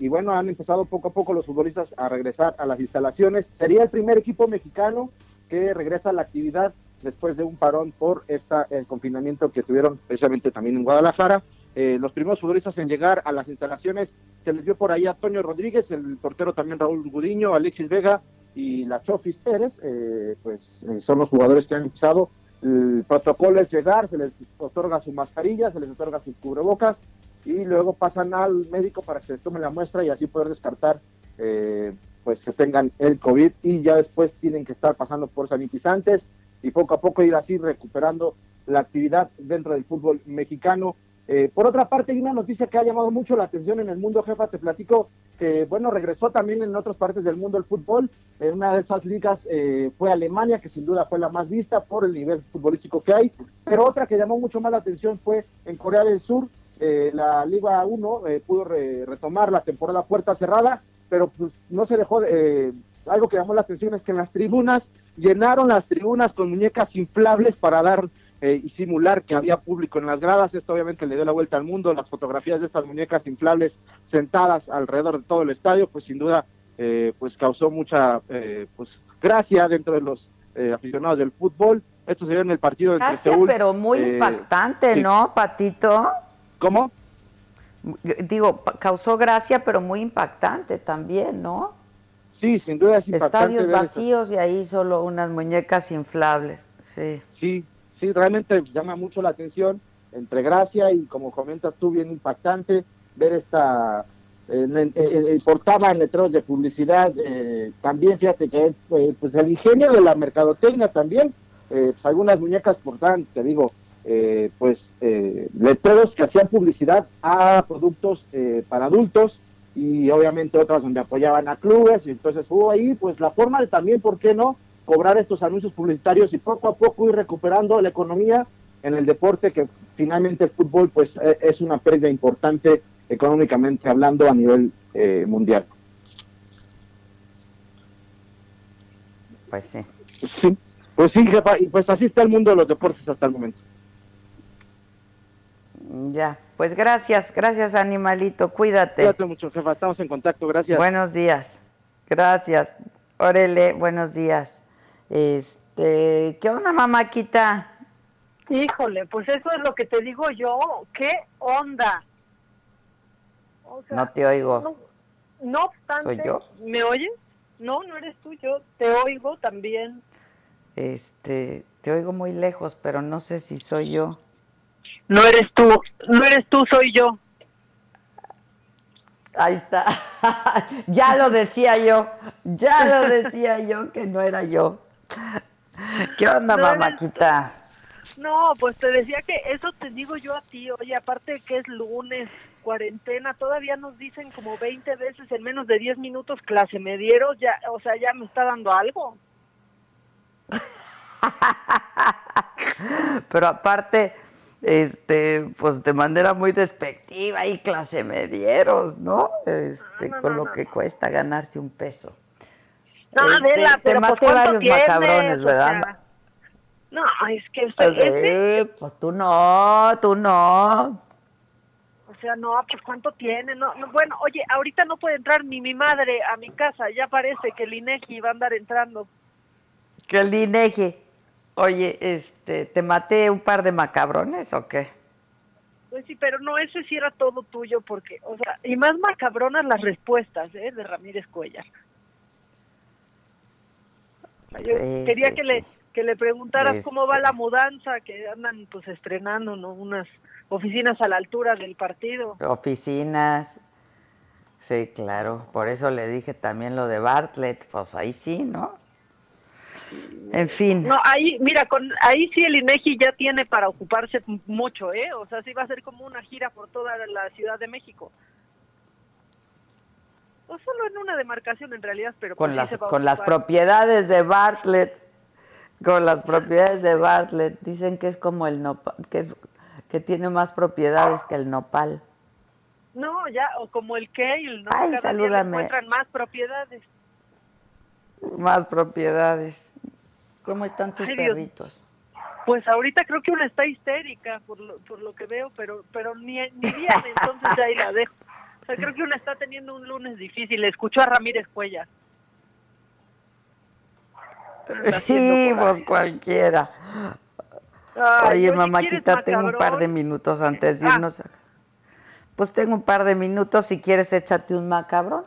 Speaker 13: y bueno, han empezado poco a poco los futbolistas a regresar a las instalaciones. Sería el primer equipo mexicano que regresa a la actividad después de un parón por esta, el confinamiento que tuvieron precisamente también en Guadalajara. Eh, los primeros futbolistas en llegar a las instalaciones se les vio por ahí a Antonio Rodríguez, el portero también Raúl Gudiño, Alexis Vega y la Chofis Pérez, eh, pues eh, son los jugadores que han empezado. El protocolo es llegar, se les otorga su mascarilla, se les otorga sus cubrebocas y luego pasan al médico para que se les tome la muestra y así poder descartar pues que tengan el COVID y ya después tienen que estar pasando por sanitizantes y poco a poco ir así recuperando la actividad dentro del fútbol mexicano. Eh, por otra parte, hay una noticia que ha llamado mucho la atención en el mundo, jefa, te platico que, bueno, regresó también en otras partes del mundo el fútbol. En una de esas ligas eh, fue Alemania, que sin duda fue la más vista por el nivel futbolístico que hay. Pero otra que llamó mucho más la atención fue en Corea del Sur. Eh, la Liga 1 pudo retomar la temporada puerta cerrada, pero pues no se dejó de, algo que llamó la atención es que en las tribunas llenaron las tribunas con muñecas inflables para dar eh, y simular que había público en las gradas. Esto obviamente le dio la vuelta al mundo. Las fotografías de estas muñecas inflables sentadas alrededor de todo el estadio, pues sin duda, eh, pues causó mucha eh, pues gracia dentro de los aficionados del fútbol. Esto se vio en el partido entre
Speaker 2: gracia, pero muy impactante, ¿no, Patito?
Speaker 13: ¿Cómo?
Speaker 2: Digo, causó gracia, pero muy impactante también, ¿no?
Speaker 13: Sí, sin duda es impactante.
Speaker 2: Estadios vacíos y ahí solo unas muñecas inflables, sí.
Speaker 13: Sí, sí, realmente llama mucho la atención, entre gracia y como comentas tú, bien impactante ver esta, eh, en letreros de publicidad, eh, también fíjate que eh, pues el ingenio de la mercadotecnia también, eh, pues algunas muñecas portan, te digo, pues letreros que hacían publicidad a productos para adultos y obviamente otras donde apoyaban a clubes y entonces hubo ahí pues la forma de también, ¿por qué no? Cobrar estos anuncios publicitarios y poco a poco ir recuperando la economía en el deporte que finalmente el fútbol pues e, es una pérdida importante económicamente hablando a nivel eh, mundial.
Speaker 2: Pues sí.
Speaker 13: Sí, pues sí, jefa, y pues así está el mundo de los deportes hasta el momento.
Speaker 2: Ya, pues gracias, gracias animalito, cuídate.
Speaker 13: Cuídate mucho, jefa, estamos en contacto, gracias.
Speaker 2: Buenos días, gracias. Órele, buenos días. Este, ¿qué onda, mamáquita?
Speaker 3: Híjole, pues eso es lo que te digo yo, ¿qué onda?
Speaker 2: no te oigo.
Speaker 3: No, obstante,
Speaker 2: ¿Soy yo?
Speaker 3: ¿me oyes? No, no eres tú, yo te oigo también.
Speaker 2: Este, te oigo muy lejos, pero no sé si soy yo.
Speaker 3: No eres tú, no eres tú, soy yo.
Speaker 2: Ahí está. ya lo decía yo, ya lo decía yo que no era yo. ¿Qué onda, mamáquita?
Speaker 3: No, pues te decía que eso te digo yo a ti, oye, aparte que es lunes, cuarentena, todavía nos dicen como 20 veces en menos de 10 minutos clase medieros, ya, o sea, ya me está dando algo.
Speaker 2: Pero aparte, este, pues de manera muy despectiva y clase medieros, ¿no? Este, con lo que cuesta ganarse un peso.
Speaker 3: No,
Speaker 2: este,
Speaker 3: Adela,
Speaker 2: te
Speaker 3: pero
Speaker 2: maté
Speaker 3: pues,
Speaker 2: varios
Speaker 3: tienes?
Speaker 2: macabrones,
Speaker 3: O
Speaker 2: ¿verdad?
Speaker 3: sea, no, es que usted, ese-
Speaker 2: sí, pues tú no, tú no.
Speaker 3: o sea, no, pues cuánto tiene, no, no, bueno, oye, ahorita no puede entrar ni mi madre a mi casa, ya parece que el INEGI va a andar entrando.
Speaker 2: Que el INEGI. Oye, este, ¿te maté un par de macabrones o qué?
Speaker 3: Pues sí, pero no, ese sí era todo tuyo, porque, o sea, y más macabronas las respuestas, ¿eh? De Ramírez Cuellar. Yo
Speaker 2: Sí,
Speaker 3: quería
Speaker 2: sí,
Speaker 3: que
Speaker 2: sí.
Speaker 3: le que le preguntaras cómo va la mudanza, que andan pues estrenando, ¿no? Unas oficinas a la altura del partido.
Speaker 2: Oficinas. Sí, claro. Por eso le dije también lo de Bartlett. Pues ahí sí, ¿no? En fin.
Speaker 3: No, ahí, mira, con ahí sí el INEGI ya tiene para ocuparse mucho, ¿eh? O sea, sí va a ser como una gira por toda la Ciudad de México. O solo en una demarcación en realidad, pero
Speaker 2: con las con las propiedades de Bartlett con las propiedades de Bartlett dicen que es como el nopal que es que tiene más propiedades que el nopal
Speaker 3: No, ya, o como el Kale, ¿no?
Speaker 2: Ay,
Speaker 3: Cada día le
Speaker 2: salúdame.
Speaker 3: encuentran más propiedades.
Speaker 2: más propiedades cómo están tus
Speaker 3: Ay, Dios.
Speaker 2: perritos
Speaker 3: Pues ahorita creo que una está histérica por lo, por lo que veo, pero pero ni, ni viene, entonces ya ahí la dejo. O sea, creo que una está teniendo un lunes difícil. Escuchó a Ramírez haciendo
Speaker 2: sí
Speaker 3: ahí.
Speaker 2: cualquiera
Speaker 3: Ay,
Speaker 2: oye mamáquita
Speaker 3: ¿quieres
Speaker 2: tengo un par de minutos antes de
Speaker 3: Ah.
Speaker 2: irnos pues tengo un par de minutos si quieres échate un macabrón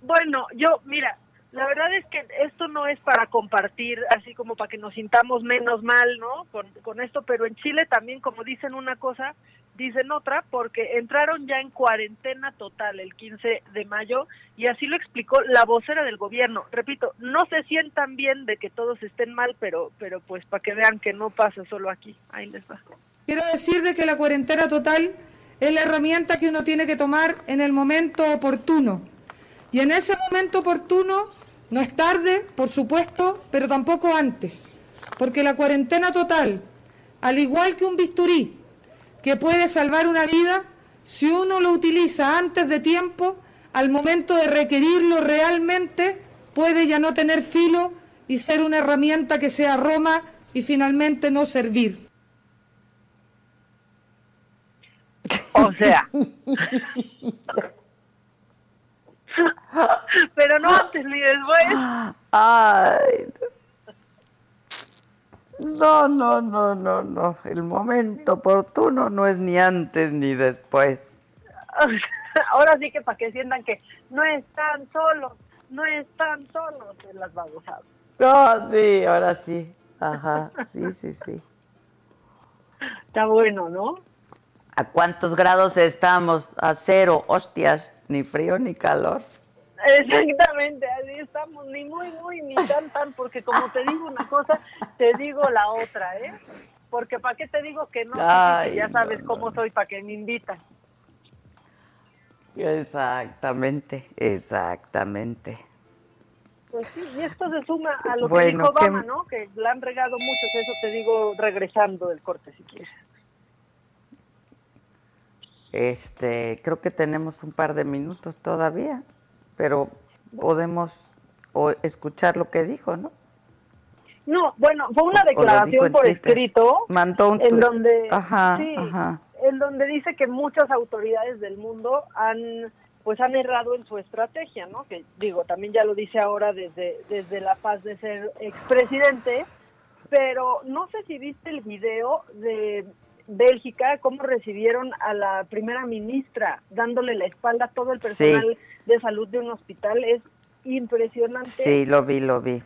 Speaker 3: Bueno, yo, mira, la verdad es que esto no es para compartir, así como para que nos sintamos menos mal, ¿no? Con, con esto, pero en Chile también, como dicen una cosa, dicen otra, porque entraron ya en cuarentena total el 15 de mayo y así lo explicó la vocera del gobierno. Repito, no se sientan bien de que todos estén mal, pero, pero pues para que vean que no pasa solo aquí. Ahí les va.
Speaker 14: Quiero decir de que la cuarentena total es la herramienta que uno tiene que tomar en el momento oportuno. Y en ese momento oportuno no es tarde, por supuesto, pero tampoco antes. Porque la cuarentena total, al igual que un bisturí, que puede salvar una vida, si uno lo utiliza antes de tiempo, al momento de requerirlo realmente, puede ya no tener filo y ser una herramienta que sea Roma y finalmente no servir.
Speaker 3: O sea. pero no antes ni después.
Speaker 2: Ay. No, no, no, no. El momento oportuno no es ni antes ni después.
Speaker 3: Ahora sí que para que sientan que no están solos, no están solos en las babosadas.
Speaker 2: No, sí, ahora sí. Ajá, sí, sí, sí.
Speaker 3: Está bueno, ¿no?
Speaker 2: ¿A cuántos grados estamos? A cero, hostias, ni frío ni calor.
Speaker 3: Exactamente, así estamos, ni muy, muy, ni tan, tan, porque como te digo una cosa, te digo la otra, ¿eh? Porque ¿para qué te digo que no?
Speaker 2: Ay,
Speaker 3: ya sabes
Speaker 2: no,
Speaker 3: cómo soy, para que me invitan.
Speaker 2: Exactamente, exactamente.
Speaker 3: Pues sí, y esto se suma a lo que dijo Obama,
Speaker 2: ¿qué-
Speaker 3: ¿no? Que la han regado muchos, eso te digo regresando del corte, si quieres.
Speaker 2: Este, creo que tenemos un par de minutos todavía, pero podemos escuchar lo que dijo, ¿no?
Speaker 3: No, bueno, fue una declaración por escrito
Speaker 2: Mandó un
Speaker 3: en donde en donde dice que muchas autoridades del mundo han pues han errado en su estrategia, ¿no? Que digo, también ya lo dice ahora desde desde la paz de ser expresidente, pero no sé si viste el video de Bélgica, cómo recibieron a la primera ministra dándole la espalda a todo el personal de salud de un hospital. Es impresionante.
Speaker 2: Sí, lo vi, lo vi.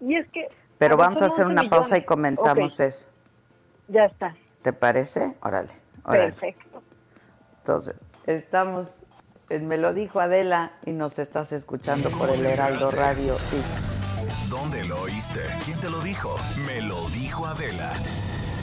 Speaker 3: Y es que...
Speaker 2: Pero vamos a hacer una pausa y comentamos eso.
Speaker 3: Ya está.
Speaker 2: ¿Te parece? Órale,
Speaker 3: Perfecto.
Speaker 2: Entonces, estamos en Me lo dijo Adela y nos estás escuchando por el Heraldo Radio.
Speaker 11: ¿Dónde lo oíste? ¿Quién te lo dijo? Me lo dijo Adela.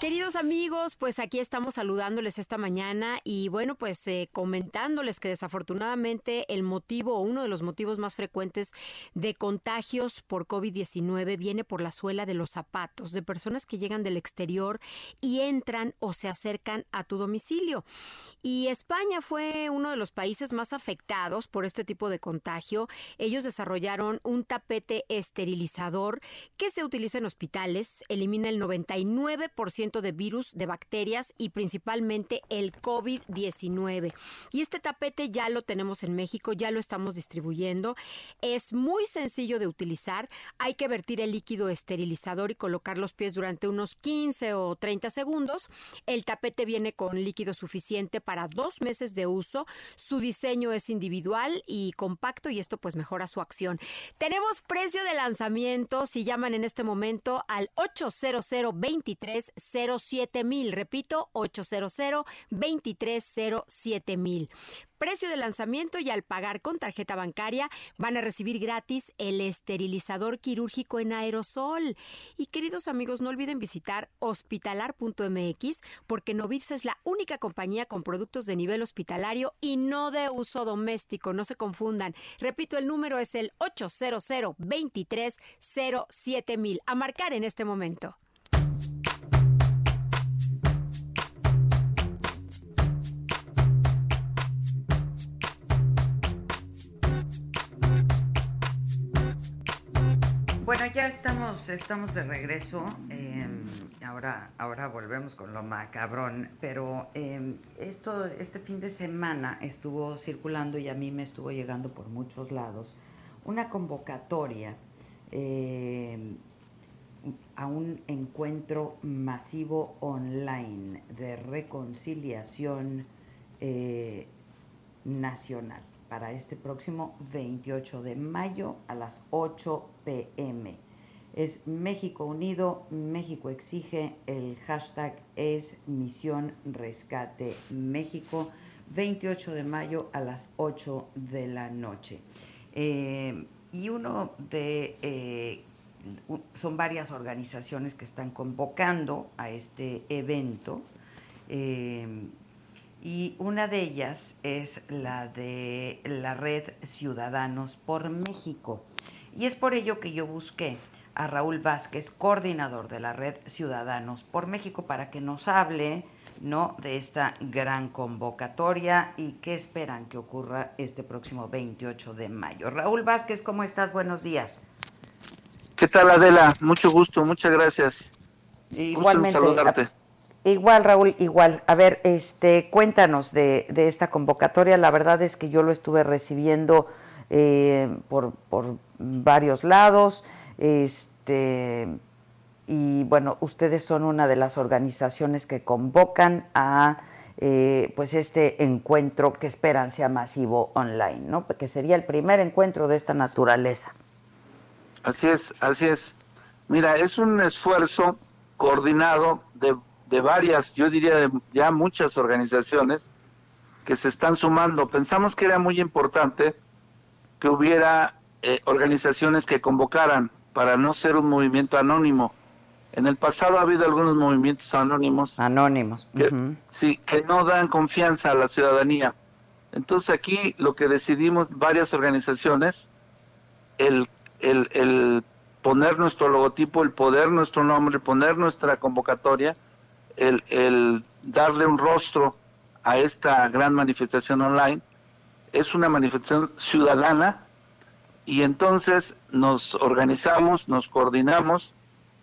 Speaker 15: Queridos amigos, pues aquí estamos saludándoles esta mañana y bueno, pues eh, comentándoles que desafortunadamente el motivo o uno de los motivos más frecuentes de contagios por COVID-19 viene por la suela de los zapatos de personas que llegan del exterior y entran o se acercan a tu domicilio. Y España fue uno de los países más afectados por este tipo de contagio. Ellos desarrollaron un tapete esterilizador que se utiliza en hospitales, elimina el 99% de virus, de bacterias y principalmente el COVID-19. Y este tapete ya lo tenemos en México, ya lo estamos distribuyendo. Es muy sencillo de utilizar. Hay que vertir el líquido esterilizador y colocar los pies durante unos 15 o 30 segundos. El tapete viene con líquido suficiente para dos meses de uso. Su diseño es individual y compacto y esto pues mejora su acción. Tenemos precio de lanzamiento si llaman en este momento al 800 23 07 mil. Repito, 800 2307 mil. Precio de lanzamiento y al pagar con tarjeta bancaria van a recibir gratis el esterilizador quirúrgico en aerosol. Y queridos amigos, no olviden visitar hospitalar.mx porque Novix es la única compañía con productos de nivel hospitalario y no de uso doméstico. No se confundan. Repito, el número es el 800 2307 mil. A marcar en este momento.
Speaker 2: Bueno, ya estamos, estamos de regreso. Em, ahora, ahora volvemos con lo macabrón. Pero em, esto, este fin de semana estuvo circulando y a mí me estuvo llegando por muchos lados una convocatoria em, a un encuentro masivo online de reconciliación eh, nacional para este próximo 28 de mayo a las 8 pm. Es México Unido, México exige, el hashtag es Misión Rescate México, 28 de mayo a las 8 de la noche. Eh, y uno de, eh, son varias organizaciones que están convocando a este evento. Eh, y una de ellas es la de la red Ciudadanos por México. Y es por ello que yo busqué a Raúl Vázquez, coordinador de la red Ciudadanos por México, para que nos hable ¿no? de esta gran convocatoria y qué esperan que ocurra este próximo 28 de mayo. Raúl Vázquez, ¿cómo estás? Buenos días.
Speaker 16: ¿Qué tal, Adela? Mucho gusto, muchas gracias.
Speaker 2: Igualmente. saludarte. Igual, Raúl, igual. A ver, este, cuéntanos de, de esta convocatoria. La verdad es que yo lo estuve recibiendo eh, por, por, varios lados. Este, y bueno, ustedes son una de las organizaciones que convocan a eh, pues este encuentro que esperan sea masivo online, ¿no? Porque sería el primer encuentro de esta naturaleza.
Speaker 16: Así es, así es. Mira, es un esfuerzo coordinado de de varias, yo diría de ya muchas organizaciones que se están sumando. Pensamos que era muy importante que hubiera eh, organizaciones que convocaran para no ser un movimiento anónimo, En el pasado ha habido algunos movimientos anónimos.
Speaker 2: Anónimos.
Speaker 16: Que, Sí, que no dan confianza a la ciudadanía. Entonces aquí lo que decidimos varias organizaciones, el, el, el poner nuestro logotipo, el poder nuestro nombre, poner nuestra convocatoria, el, el darle un rostro a esta gran manifestación online, es una manifestación ciudadana y entonces nos organizamos, nos coordinamos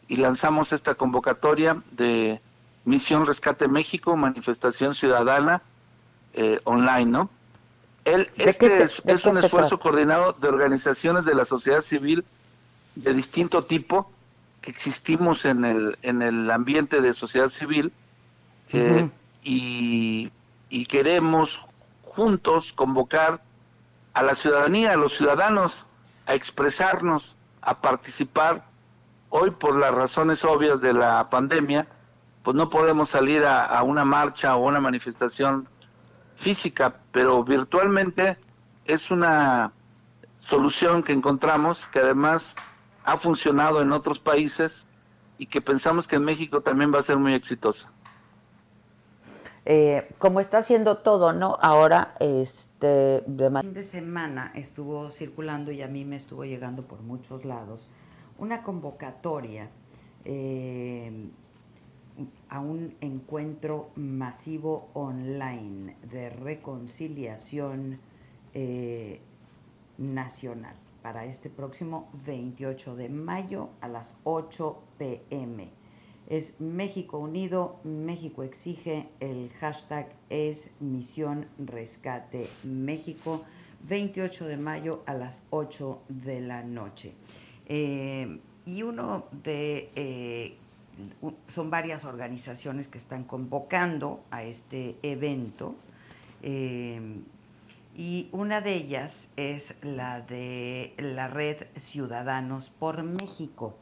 Speaker 16: y lanzamos esta convocatoria de Misión Rescate México, manifestación ciudadana eh, online, ¿no? El, este es, un esfuerzo coordinado de organizaciones de la sociedad civil de distinto tipo que existimos en el, en el ambiente de sociedad civil eh, y, y queremos juntos convocar a la ciudadanía, a los ciudadanos, a expresarnos, a participar. Hoy, por las razones obvias de la pandemia, pues no podemos salir a, una marcha o una manifestación física, pero virtualmente es una solución que encontramos que además ha funcionado en otros países y que pensamos que en México también va a ser muy exitosa.
Speaker 2: Eh, como está haciendo todo, ¿no? Ahora, este, de fin de semana estuvo circulando y a mí me estuvo llegando por muchos lados una convocatoria eh, a un encuentro masivo online de reconciliación eh, nacional para este próximo 28 de mayo a las 8 pm es México Unido, México exige, el hashtag es Misión Rescate México, 28 de mayo a las 8 de la noche. Eh, y uno de, eh, son varias organizaciones que están convocando a este evento. Eh, y una de ellas es la de la red Ciudadanos por México.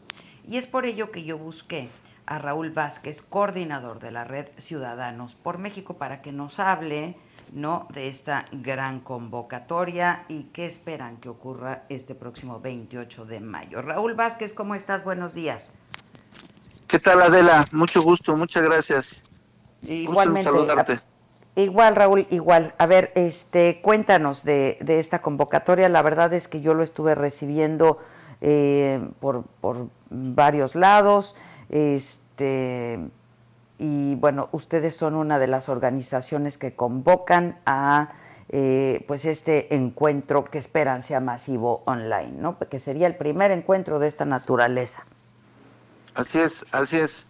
Speaker 2: Y es por ello que yo busqué a Raúl Vázquez, coordinador de la red Ciudadanos por México, para que nos hable ¿no? de esta gran convocatoria y qué esperan que ocurra este próximo 28 de mayo. Raúl Vázquez, ¿cómo estás? Buenos días.
Speaker 16: ¿Qué tal, Adela? Mucho gusto, muchas gracias.
Speaker 2: Igualmente. saludarte. Igual, Raúl, igual. A ver, este, cuéntanos de, de esta convocatoria. La verdad es que yo lo estuve recibiendo eh, por, por varios lados. Este, y bueno, ustedes son una de las organizaciones que convocan a eh, pues este encuentro que esperan sea masivo online, ¿no? Que sería el primer encuentro de esta naturaleza.
Speaker 16: Así es, así es.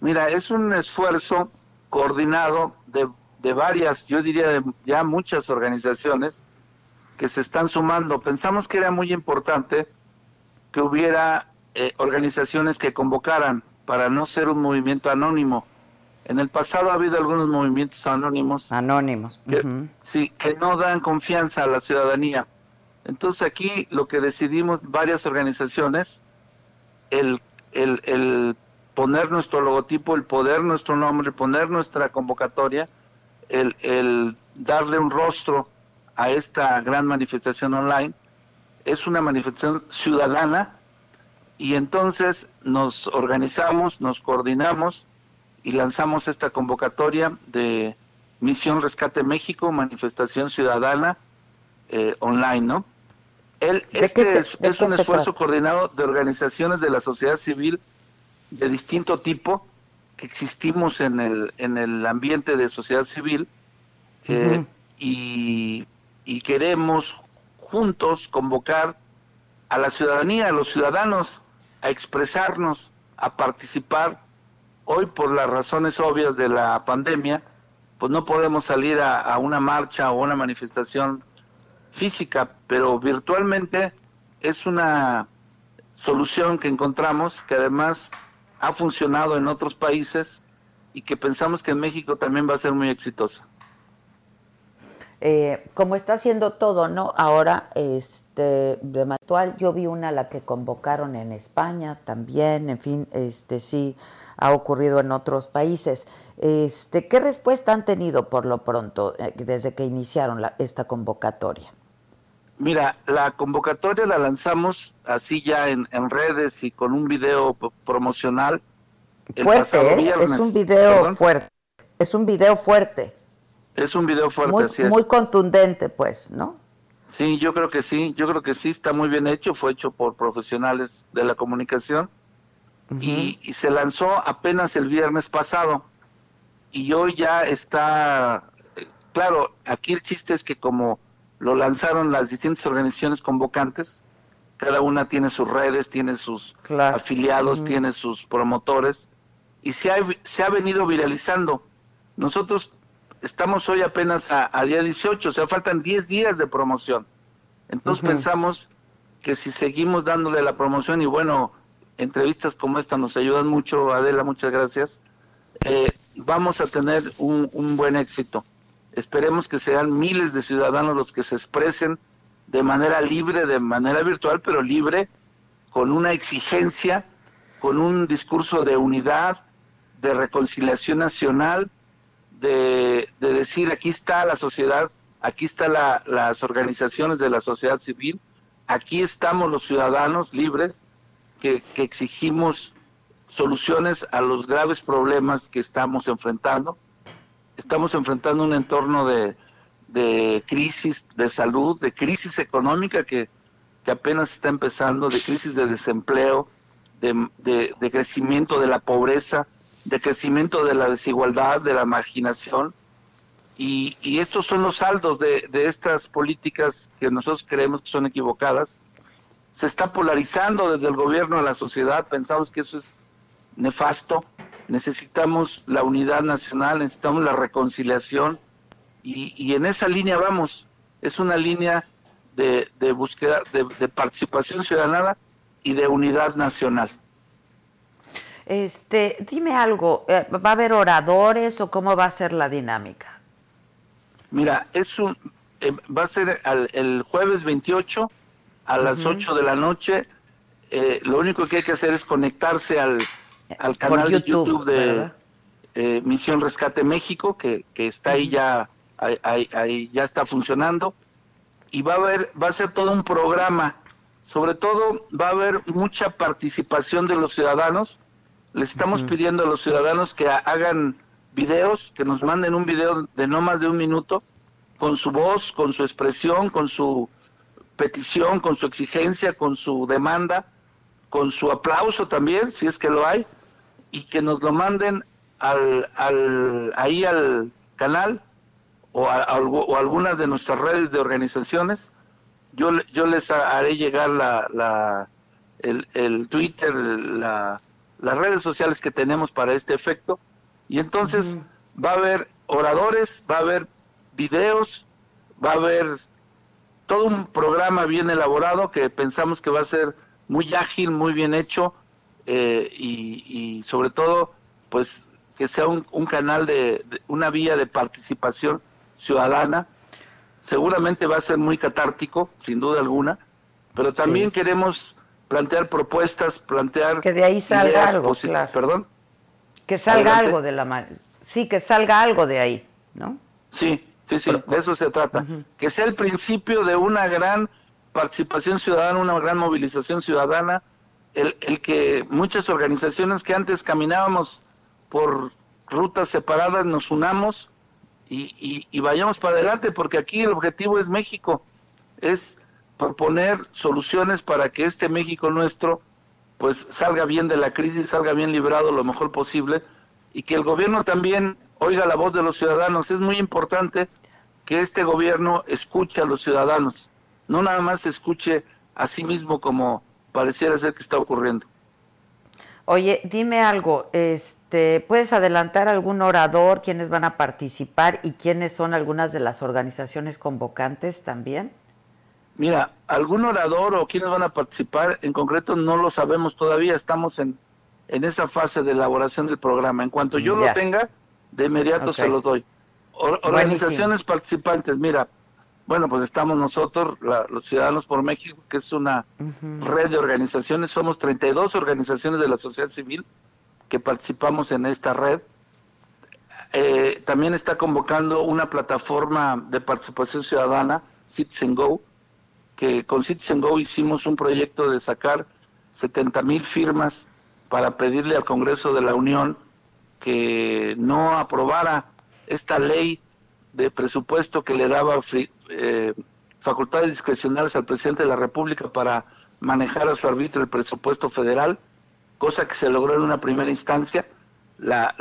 Speaker 16: Mira, es un esfuerzo coordinado de, de varias, yo diría de ya muchas organizaciones que se están sumando. Pensamos que era muy importante que hubiera eh, organizaciones que convocaran para no ser un movimiento anónimo. En el pasado ha habido algunos movimientos anónimos.
Speaker 2: Anónimos.
Speaker 16: Que, Sí, que no dan confianza a la ciudadanía. Entonces aquí lo que decidimos varias organizaciones, el, el, el poner nuestro logotipo, el poder nuestro nombre, poner nuestra convocatoria, el, el darle un rostro a esta gran manifestación online, es una manifestación ciudadana y entonces nos organizamos, nos coordinamos y lanzamos esta convocatoria de Misión Rescate México, manifestación ciudadana eh, online, ¿no? El, este es, un esfuerzo coordinado de organizaciones de la sociedad civil de distinto tipo que existimos en el, en el ambiente de sociedad civil eh, y, y queremos juntos convocar a la ciudadanía, a los ciudadanos, a expresarnos, a participar. Hoy, por las razones obvias de la pandemia, pues no podemos salir a, una marcha o una manifestación física, pero virtualmente es una solución que encontramos que además ha funcionado en otros países y que pensamos que en México también va a ser muy exitosa.
Speaker 2: Eh, como está haciendo todo, ¿no? Ahora, es de, actual. Yo vi una la que convocaron en España también, en fin, este sí ha ocurrido en otros países. Este, ¿Qué respuesta han tenido por lo pronto eh, desde que iniciaron esta convocatoria?
Speaker 16: Mira, la convocatoria la lanzamos así ya en, redes y con un video promocional
Speaker 2: fuerte, ¿eh? es un video fuerte. Es un video fuerte.
Speaker 16: Es un video fuerte,
Speaker 2: muy,
Speaker 16: así es.
Speaker 2: Muy contundente, pues, ¿no?
Speaker 16: Sí, yo creo que sí, yo creo que sí, está muy bien hecho, fue hecho por profesionales de la comunicación y, se lanzó apenas el viernes pasado y hoy ya está, claro, aquí el chiste es que como lo lanzaron las distintas organizaciones convocantes, cada una tiene sus redes, tiene sus afiliados, tiene sus promotores y se ha, se ha venido viralizando. Nosotros estamos hoy apenas a, día 18, o sea, faltan 10 días de promoción. Entonces pensamos que si seguimos dándole la promoción y bueno, entrevistas como esta nos ayudan mucho, Adela, muchas gracias, eh, vamos a tener un, un buen éxito. Esperemos que sean miles de ciudadanos los que se expresen de manera libre, de manera virtual, pero libre, con una exigencia, con un discurso de unidad, de reconciliación nacional, de, decir aquí está la sociedad, aquí están las organizaciones de la sociedad civil, aquí estamos los ciudadanos libres que, exigimos soluciones a los graves problemas que estamos enfrentando. Estamos enfrentando un entorno de, de crisis de salud, de crisis económica que, apenas está empezando, de crisis de desempleo, de, de crecimiento de la pobreza, de crecimiento de la desigualdad, de la marginación, y, y estos son los saldos de, de, estas políticas que nosotros creemos que son equivocadas. Se está polarizando desde el gobierno a la sociedad, pensamos que eso es nefasto, necesitamos la unidad nacional, necesitamos la reconciliación, y, y en esa línea vamos, es una línea de, de búsqueda, de, de participación ciudadana y de unidad nacional.
Speaker 2: Este, dime algo, eh, ¿va a haber oradores o cómo va a ser la dinámica?
Speaker 16: Mira, es un, eh, va a ser el jueves 28 a las 8 de la noche. Eh, lo único que hay que hacer es conectarse al, al canal de YouTube de Misión Rescate México, que, que está ahí ya, ahí, ahí, ya está funcionando. Y va a haber, va a ser todo un programa. Sobre todo va a haber mucha participación de los ciudadanos. Les estamos pidiendo a los ciudadanos que hagan videos, que nos manden un video de no más de un minuto, con su voz, con su expresión, con su petición, con su exigencia, con su demanda, con su aplauso también, si es que lo hay, y que nos lo manden al, al, ahí al canal o a, algunas de nuestras redes de organizaciones. Yo, yo les haré llegar la, la, el, el Twitter, la, las redes sociales que tenemos para este efecto y entonces va a haber oradores, va a haber videos, va a haber todo un programa bien elaborado que pensamos que va a ser muy ágil, muy bien hecho eh, y, sobre todo pues que sea un, canal de, una vía de participación ciudadana. Seguramente va a ser muy catártico, sin duda alguna, pero también queremos plantear propuestas, plantear...
Speaker 2: Que de ahí salga algo,
Speaker 16: Perdón.
Speaker 2: Que salga algo de la... Sí, que salga algo de ahí, ¿no?
Speaker 16: Sí, sí, sí, de eso se trata. Que sea el principio de una gran participación ciudadana, una gran movilización ciudadana, el, que muchas organizaciones que antes caminábamos por rutas separadas nos unamos y, y, y vayamos para adelante, porque aquí el objetivo es México, es proponer soluciones para que este México nuestro pues salga bien de la crisis, salga bien librado lo mejor posible y que el gobierno también oiga la voz de los ciudadanos. Es muy importante que este gobierno escuche a los ciudadanos, no nada más escuche a sí mismo como pareciera ser que está ocurriendo.
Speaker 2: Oye, dime algo, este, ¿puedes adelantar algún orador, quiénes van a participar y quiénes son algunas de las organizaciones convocantes también?
Speaker 16: Mira, algún orador o quienes van a participar en concreto no lo sabemos todavía, estamos en, en esa fase de elaboración del programa. En cuanto yo lo tenga, de inmediato se los doy. organizaciones participantes, mira, bueno, pues estamos nosotros, los Ciudadanos por México, que es una red de organizaciones, somos 32 organizaciones de la sociedad civil que participamos en esta red. Eh, también está convocando una plataforma de participación ciudadana, Citizen Go, que con Citizen Go hicimos un proyecto de sacar 70 mil firmas para pedirle al Congreso de la Unión que no aprobara esta ley de presupuesto que le daba eh, facultades discrecionales al presidente de la República para manejar a su arbitrio el presupuesto federal, cosa que se logró en una primera instancia. La,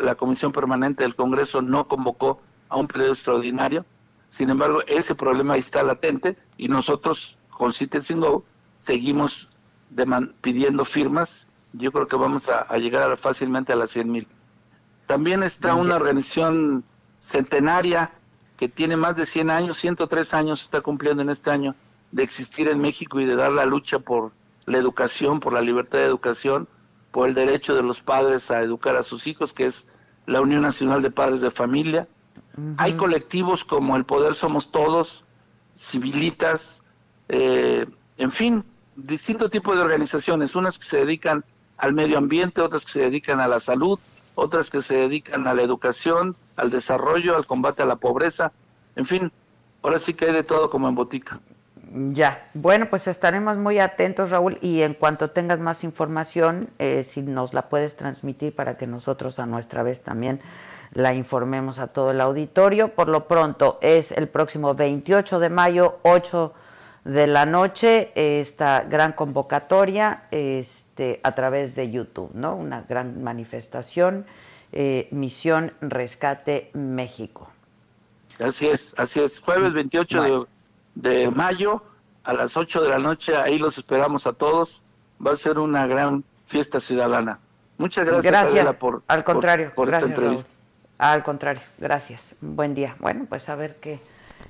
Speaker 16: la Comisión Permanente del Congreso no convocó a un periodo extraordinario. Sin embargo, ese problema está latente y nosotros con Citizen Go seguimos pidiendo firmas. Yo creo que vamos a, llegar fácilmente a las 100 mil. También está una organización centenaria que tiene más de 100 años, 103 años está cumpliendo en este año de existir en México y de dar la lucha por la educación, por la libertad de educación, por el derecho de los padres a educar a sus hijos, que es la Unión Nacional de Padres de Familia. Hay colectivos como El Poder Somos Todos, Civilitas, eh, en fin, distinto tipo de organizaciones, unas que se dedican al medio ambiente, otras que se dedican a la salud, otras que se dedican a la educación, al desarrollo, al combate a la pobreza, en fin, ahora sí que hay de todo como en botica.
Speaker 2: Ya, bueno, pues estaremos muy atentos, Raúl, y en cuanto tengas más información, eh, si nos la puedes transmitir para que nosotros a nuestra vez también la informemos a todo el auditorio. Por lo pronto es el próximo 28 de mayo, 8 de la noche, esta gran convocatoria este, a través de YouTube, ¿no? Una gran manifestación, eh, Misión Rescate México.
Speaker 16: Así es, así es. Jueves 28 de, mayo a las 8 de la noche, ahí los esperamos a todos. Va a ser una gran fiesta ciudadana. Muchas gracias,
Speaker 2: gracias. por, Al contrario, por, esta entrevista. Al contrario, gracias. Buen día. Bueno, pues a ver qué,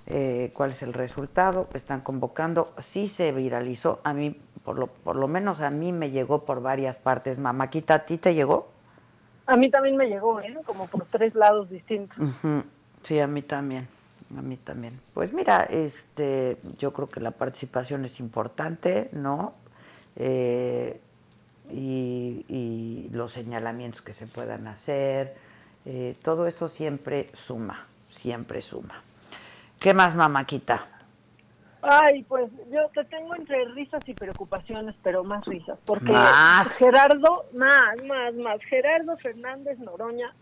Speaker 2: eh, cuál es el resultado. Están convocando. Sí se viralizó. A mí, por lo, por lo menos a mí me llegó por varias partes. Mamáquita, ¿a ti te llegó?
Speaker 3: A mí también me llegó, ¿eh? Como por tres lados distintos.
Speaker 2: Sí, a mí también. A mí también. Pues mira, este, yo creo que la participación es importante, ¿no? Eh, y, y los señalamientos que se puedan hacer eh, todo eso siempre suma, siempre suma. ¿Qué más, mamáquita?
Speaker 3: Ay, pues yo te tengo entre risas y preocupaciones, pero más risas, porque Gerardo, más, más, más, Gerardo Fernández Noroña,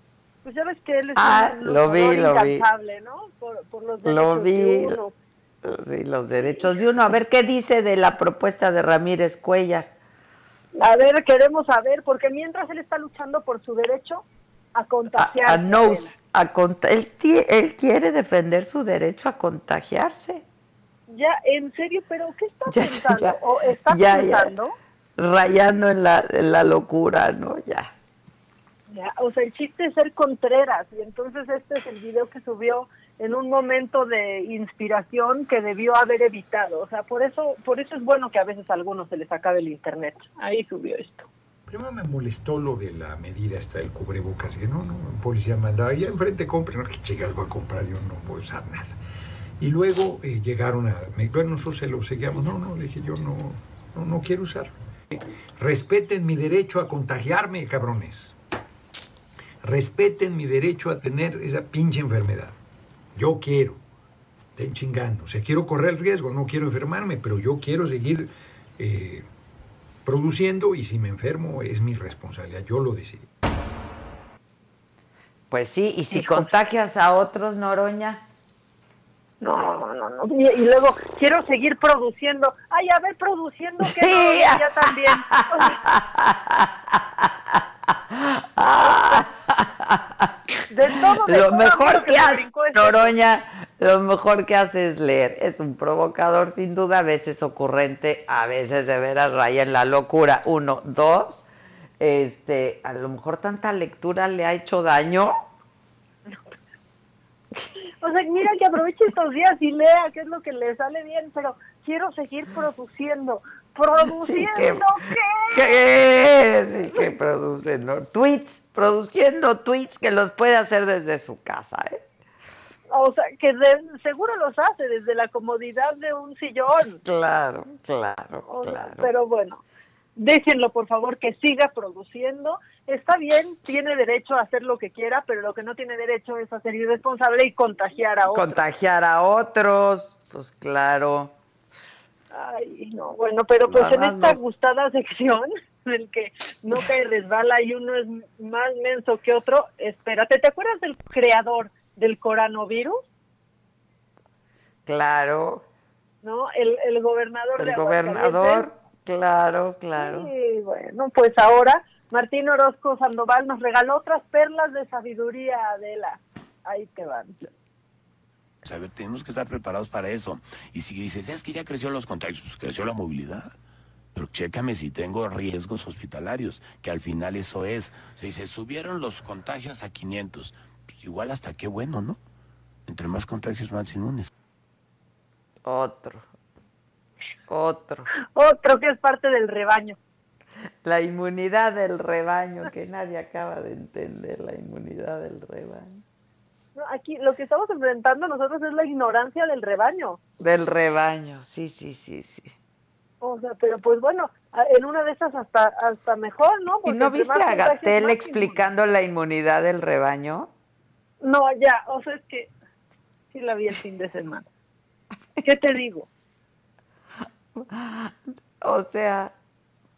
Speaker 3: pues ya ves que él es
Speaker 2: ah, un lo vi, lo vi.
Speaker 3: ¿no? Por, los derechos de uno.
Speaker 2: Sí, los derechos de uno. A ver qué dice de la propuesta de Ramírez Cuellar.
Speaker 3: A ver, queremos saber, porque mientras él está luchando por su derecho, a contagiarse.
Speaker 2: A, a, él, él, quiere defender su derecho a contagiarse.
Speaker 3: Ya, en serio, pero ¿qué está pensando? ¿O está pensando?
Speaker 2: rayando en la, en la locura, ¿no? Ya.
Speaker 3: ya. O sea, el chiste es ser Contreras, y entonces este es el video que subió en un momento de inspiración que debió haber evitado. O sea, por eso, por eso es bueno que a veces a algunos se les acabe el internet. Ahí subió esto.
Speaker 17: Primero me molestó lo de la medida hasta el cubrebocas. Que no, no, un policía mandaba, ya enfrente compre, no, que llegas voy a comprar, yo no voy a usar nada. Y luego eh, llegaron a, me, bueno, nosotros se lo seguíamos, no, no, le dije yo no, no, no quiero usar. Respeten mi derecho a contagiarme, cabrones. Respeten mi derecho a tener esa pinche enfermedad. Yo quiero. Estén chingando. O sea, quiero correr el riesgo, no quiero enfermarme, pero yo quiero seguir eh, produciendo y si me enfermo es mi responsabilidad, yo lo decidí.
Speaker 2: Pues sí, y si contagias a otros, Noroña.
Speaker 3: No, no, no, no. Y, luego quiero seguir produciendo. Ay, a ver, produciendo que sí. ya también.
Speaker 2: De todo, lo mejor que hace Noroña, lo mejor que hace es leer. Es un provocador sin duda, a veces ocurrente, a veces de veras raya en la locura. Uno, dos, este, a lo mejor tanta lectura le ha hecho daño.
Speaker 3: O sea, mira que aproveche estos días y lea qué es lo que le sale bien, pero quiero seguir produciendo. ¿Produciendo qué?
Speaker 2: ¿Qué? Sí, que produce, ¿no? Tweets, produciendo tweets que los puede hacer desde su casa, ¿eh?
Speaker 3: O sea, que seguro los hace desde la comodidad de un sillón.
Speaker 2: Claro, claro, claro.
Speaker 3: Pero bueno, déjenlo por favor que siga produciendo. Está bien, tiene derecho a hacer lo que quiera, pero lo que no tiene derecho es a ser irresponsable y contagiar a otros.
Speaker 2: Contagiar a otros, pues claro.
Speaker 3: Ay, no, bueno, pero pues en esta gustada sección en el que no cae resbala y uno es más menso que otro, espérate, ¿te acuerdas del creador del coronavirus?
Speaker 2: Claro.
Speaker 3: ¿No? El, el gobernador
Speaker 2: el gobernador, claro, claro.
Speaker 3: Sí, bueno, pues ahora Martín Orozco Sandoval nos regaló otras perlas de sabiduría, Adela. Ahí te van.
Speaker 18: A ver, tenemos que estar preparados para eso. Y si dices, es que ya creció los contagios, pues creció la movilidad. Pero chécame si tengo riesgos hospitalarios, que al final eso es. O sea, se subieron los contagios a 500. Pues igual hasta qué bueno, ¿no? Entre más contagios, más inmunes.
Speaker 2: Otro. Otro.
Speaker 3: Otro que es parte del rebaño.
Speaker 2: La inmunidad del rebaño, que nadie acaba de entender, la inmunidad del rebaño.
Speaker 3: aquí lo que estamos enfrentando nosotros es la ignorancia del rebaño.
Speaker 2: Del rebaño, sí, sí, sí, sí.
Speaker 3: O sea, pero pues bueno, en una de esas hasta hasta mejor, ¿no?
Speaker 2: ¿Y no viste a Gatel explicando la inmunidad del rebaño?
Speaker 3: No, ya, o sea, es que sí la vi el fin de semana. ¿Qué te digo?
Speaker 2: O sea,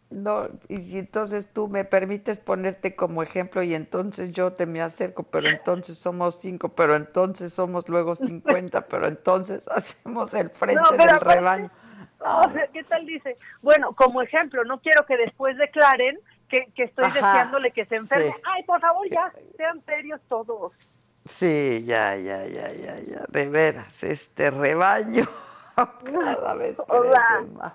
Speaker 2: no, y si entonces tú me permites ponerte como ejemplo y entonces yo te me acerco, pero entonces somos cinco, pero entonces somos luego cincuenta, pero entonces hacemos el frente del rebaño.
Speaker 3: ¿qué tal dice? Bueno, como ejemplo, no quiero que después declaren que, que estoy deseándole que se enferme. Ay, por favor, ya, sean serios todos.
Speaker 2: Sí, ya, ya, ya, ya, ya, de veras, este rebaño cada vez más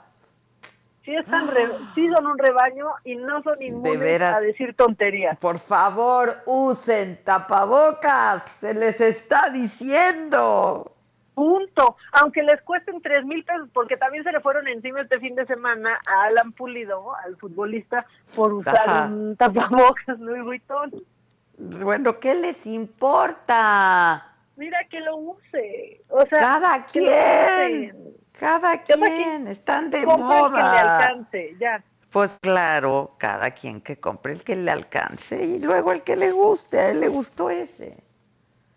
Speaker 3: sí, están sí son un rebaño y no son inmunes a decir tonterías.
Speaker 2: Por favor, usen tapabocas, se les está diciendo.
Speaker 3: Punto. Aunque les cuesten tres mil pesos, porque también se le fueron encima este fin de semana a Alan Pulido, al futbolista, por usar un tapabocas Louis Vuitton.
Speaker 2: Bueno, ¿qué les importa?
Speaker 3: Mira que lo use. O sea,
Speaker 2: cada quien. Cada quien, están de moda.
Speaker 3: que le alcance, ya.
Speaker 2: Pues claro, cada quien que compre el que le alcance y luego el que le guste, a él le gustó ese.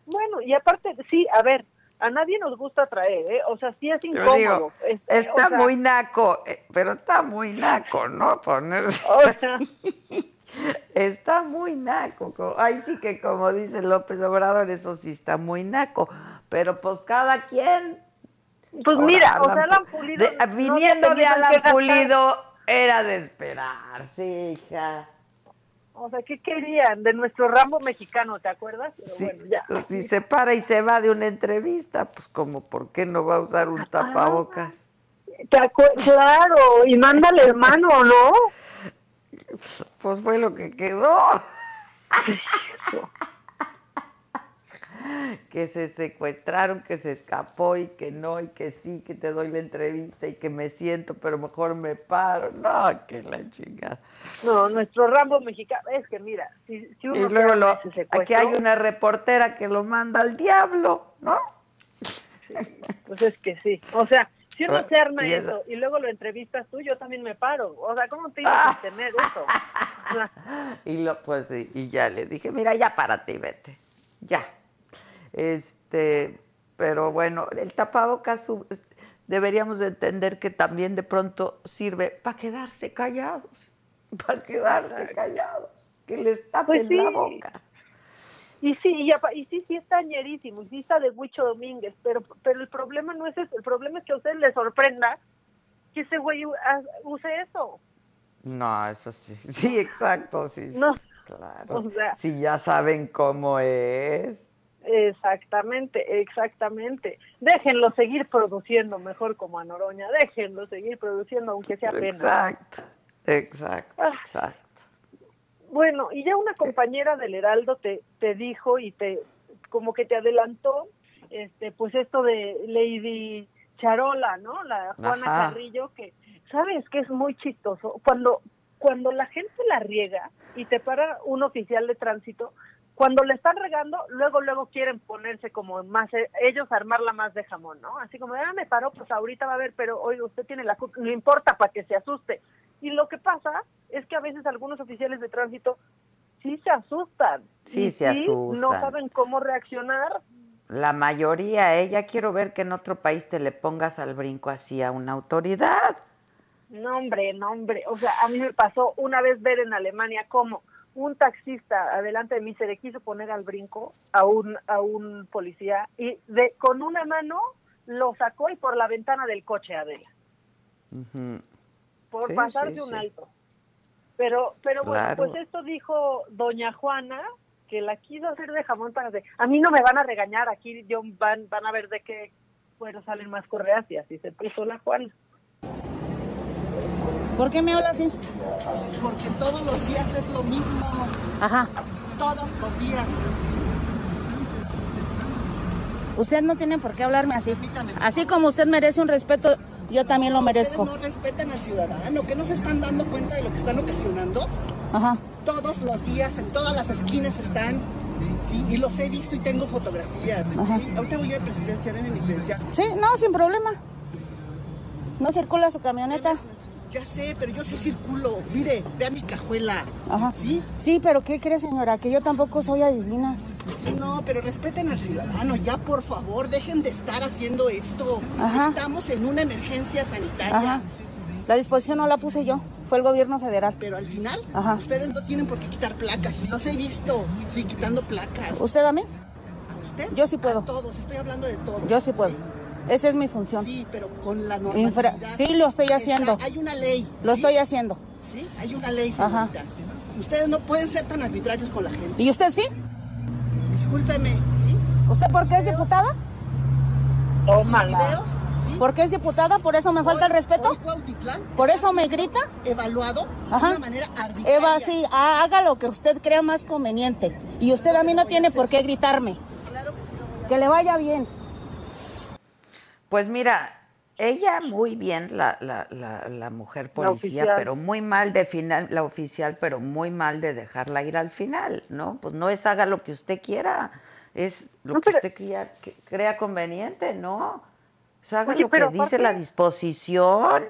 Speaker 3: Bueno, y aparte, sí, a ver, a nadie nos gusta traer, ¿eh? O sea, sí es incómodo.
Speaker 2: está muy naco, eh, pero está muy naco, ¿no? Ponerse. Está muy naco. Ay, sí que como dice López Obrador, eso sí está muy naco. Pero pues cada quien
Speaker 3: pues mira, o sea, Alan Pulido.
Speaker 2: viniendo de Alan Pulido era de esperarse, hija.
Speaker 3: O sea, ¿qué querían? De nuestro Rambo mexicano, ¿te acuerdas?
Speaker 2: Pues si se para y se va de una entrevista, pues como, ¿por qué no va a usar un tapabocas?
Speaker 3: claro, y mándale hermano, ¿no?
Speaker 2: Pues fue lo que quedó. que se secuestraron, que se escapó y que no, y que sí, que te doy la entrevista y que me siento, pero mejor me paro. No, que la chingada.
Speaker 3: No, nuestro Rambo mexicano, es que mira, si, si uno
Speaker 2: y luego lo, aquí hay una reportera que lo manda al diablo, ¿no?
Speaker 3: pues es que sí, o sea, si uno se arma eso, y luego lo entrevistas tú, yo también me paro. O sea, ¿cómo te ibas a tener eso?
Speaker 2: y lo, pues, y ya le dije, mira, ya párate y vete. Ya, este, pero bueno, el tapabocas deberíamos entender que también de pronto sirve para quedarse callados, para quedarse callados, que les tapen pues la boca.
Speaker 3: Y sí, y, y, sí, sí está ñerísimo, y sí está de Huicho Domínguez, pero, pero el problema no es eso, el problema es que a usted le sorprenda que ese güey use eso.
Speaker 2: No, eso sí, sí, exacto, sí.
Speaker 3: No,
Speaker 2: claro. si ya saben cómo es.
Speaker 3: Exactamente, exactamente. Déjenlo seguir produciendo mejor como a Noroña, déjenlo seguir produciendo aunque sea pena.
Speaker 2: Exacto, exacto, ah. exacto.
Speaker 3: Bueno, y ya una compañera del Heraldo te, te dijo y te como que te adelantó este pues esto de Lady Charola, ¿no? La Juana Carrillo que sabes que es muy chistoso cuando cuando la gente la riega y te para un oficial de tránsito, cuando le están regando, luego, luego quieren ponerse como más, eh, ellos armarla más de jamón, ¿no? Así como, ah, me paró, pues ahorita va a ver, pero oye, usted tiene la culpa, no importa para que se asuste. Y lo que pasa es que a veces algunos oficiales de tránsito sí se asustan.
Speaker 2: Sí, se asustan.
Speaker 3: No saben cómo reaccionar.
Speaker 2: La mayoría, ella ¿eh? quiero ver que en otro país te le pongas al brinco así a una autoridad.
Speaker 3: No, hombre, no, hombre. O sea, a mí me pasó una vez ver en Alemania cómo un taxista adelante de mí se le quiso poner al brinco a un, a un policía y de con una mano lo sacó y por la ventana del coche, Adela. Por pasarse un alto. Pero, pero bueno, pues esto dijo doña Juana, que la quiso hacer de jamón para de, a mí no me van a regañar, aquí yo, van, van a ver de qué bueno salen más correas y así se puso la Juana.
Speaker 19: ¿Por qué me habla así?
Speaker 20: Porque todos los días es lo mismo.
Speaker 19: Ajá.
Speaker 20: Todos los días.
Speaker 19: Usted no tiene por qué hablarme así. Así como usted merece un respeto, yo también lo merezco.
Speaker 20: Ustedes no respetan al ciudadano, que no se están dando cuenta de lo que están ocasionando.
Speaker 19: Ajá.
Speaker 20: Todos los días, en todas las esquinas están. Sí, y los he visto y tengo fotografías. Sí, ahorita voy a presidencia, denme mi.
Speaker 19: Sí, no, sin problema. No circula su camioneta.
Speaker 20: Ya sé, pero yo sí circulo. Mire, vea mi cajuela.
Speaker 19: Ajá.
Speaker 20: ¿Sí?
Speaker 19: Sí, pero ¿qué cree, señora? Que yo tampoco soy adivina.
Speaker 20: No, pero respeten al ciudadano. Ya, por favor, dejen de estar haciendo esto.
Speaker 19: Ajá.
Speaker 20: Estamos en una emergencia sanitaria.
Speaker 19: Ajá. La disposición no la puse yo, fue el gobierno federal.
Speaker 20: Pero al final,
Speaker 19: Ajá.
Speaker 20: ustedes no tienen por qué quitar placas. Los he visto, sí, quitando placas.
Speaker 19: ¿Usted a mí?
Speaker 20: ¿A usted?
Speaker 19: Yo sí puedo.
Speaker 20: A todos, estoy hablando de todos.
Speaker 19: Yo sí puedo. Esa es mi función.
Speaker 20: Sí, pero con la normalidad.
Speaker 19: Infra- sí, lo estoy haciendo.
Speaker 20: Está- hay una ley.
Speaker 19: Lo
Speaker 20: ¿sí?
Speaker 19: estoy haciendo.
Speaker 20: Sí, hay una ley,
Speaker 19: Ajá.
Speaker 20: Ustedes no pueden ser tan arbitrarios con la gente.
Speaker 19: ¿Y usted sí?
Speaker 20: Discúlpeme, ¿sí?
Speaker 19: ¿Usted por qué es diputada?
Speaker 3: Tómala.
Speaker 20: videos?
Speaker 19: ¿Por qué es diputada? ¿Por eso me falta el respeto? ¿Por eso me grita?
Speaker 20: evaluado
Speaker 19: Ajá.
Speaker 20: de una manera arbitraria.
Speaker 19: Eva, sí, ha- haga lo que usted crea más conveniente. Y usted a mí no tiene por qué gritarme. Que le vaya bien.
Speaker 2: Pues mira, ella muy bien, la, la, la, la mujer policía, pero muy mal de final, la oficial, pero muy mal de dejarla ir al final, ¿no? Pues no es haga lo que usted quiera, es lo
Speaker 3: No,
Speaker 2: que
Speaker 3: pero-
Speaker 2: usted crea, que- crea conveniente, ¿no? O sea, haga
Speaker 3: Oye,
Speaker 2: lo que dice la disposición.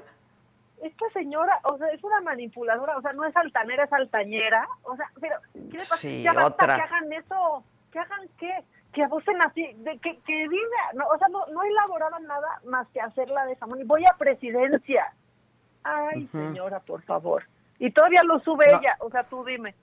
Speaker 3: Esta señora, o sea, es una manipuladora, o sea, no es altanera, es altañera. O sea, pero, ¿qué le pasa?
Speaker 2: Sí,
Speaker 3: ya
Speaker 2: otra.
Speaker 3: que hagan eso, que hagan qué, que abusen así, de que, que diga, no, o sea, no, no elaboraban nada más que hacerla de jamón. Y voy a presidencia. Ay, señora, por favor. Y todavía lo sube
Speaker 2: No.
Speaker 3: ella, o sea, tú dime.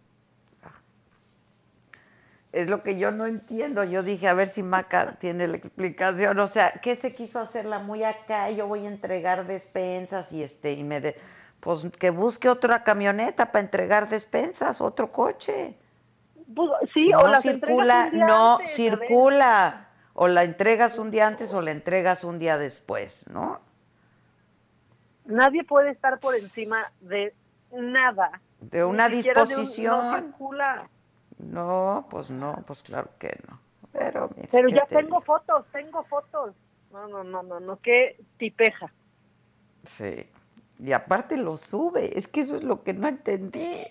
Speaker 2: Es lo que yo no entiendo. Yo dije, a ver si Maca tiene la explicación. O sea, ¿qué se quiso hacerla muy acá? Yo voy a entregar despensas y este y me de, pues que busque otra camioneta para entregar despensas, otro coche.
Speaker 3: Pues, sí,
Speaker 2: Si
Speaker 3: o
Speaker 2: no
Speaker 3: las
Speaker 2: circula,
Speaker 3: entregas un día
Speaker 2: no
Speaker 3: antes,
Speaker 2: circula. O la entregas un día antes o la entregas un día después, ¿no?
Speaker 3: Nadie puede estar por encima de nada.
Speaker 2: De una
Speaker 3: siquiera de un-
Speaker 2: disposición.
Speaker 3: no circula.
Speaker 2: No, pues no, pues claro que no. Pero, mira,
Speaker 3: Pero
Speaker 2: ¿qué
Speaker 3: ya
Speaker 2: te
Speaker 3: tengo fotos, tengo fotos. No, no, no, no, no, qué tipeja.
Speaker 2: Sí. Y aparte lo sube. Es que eso es lo que no entendí.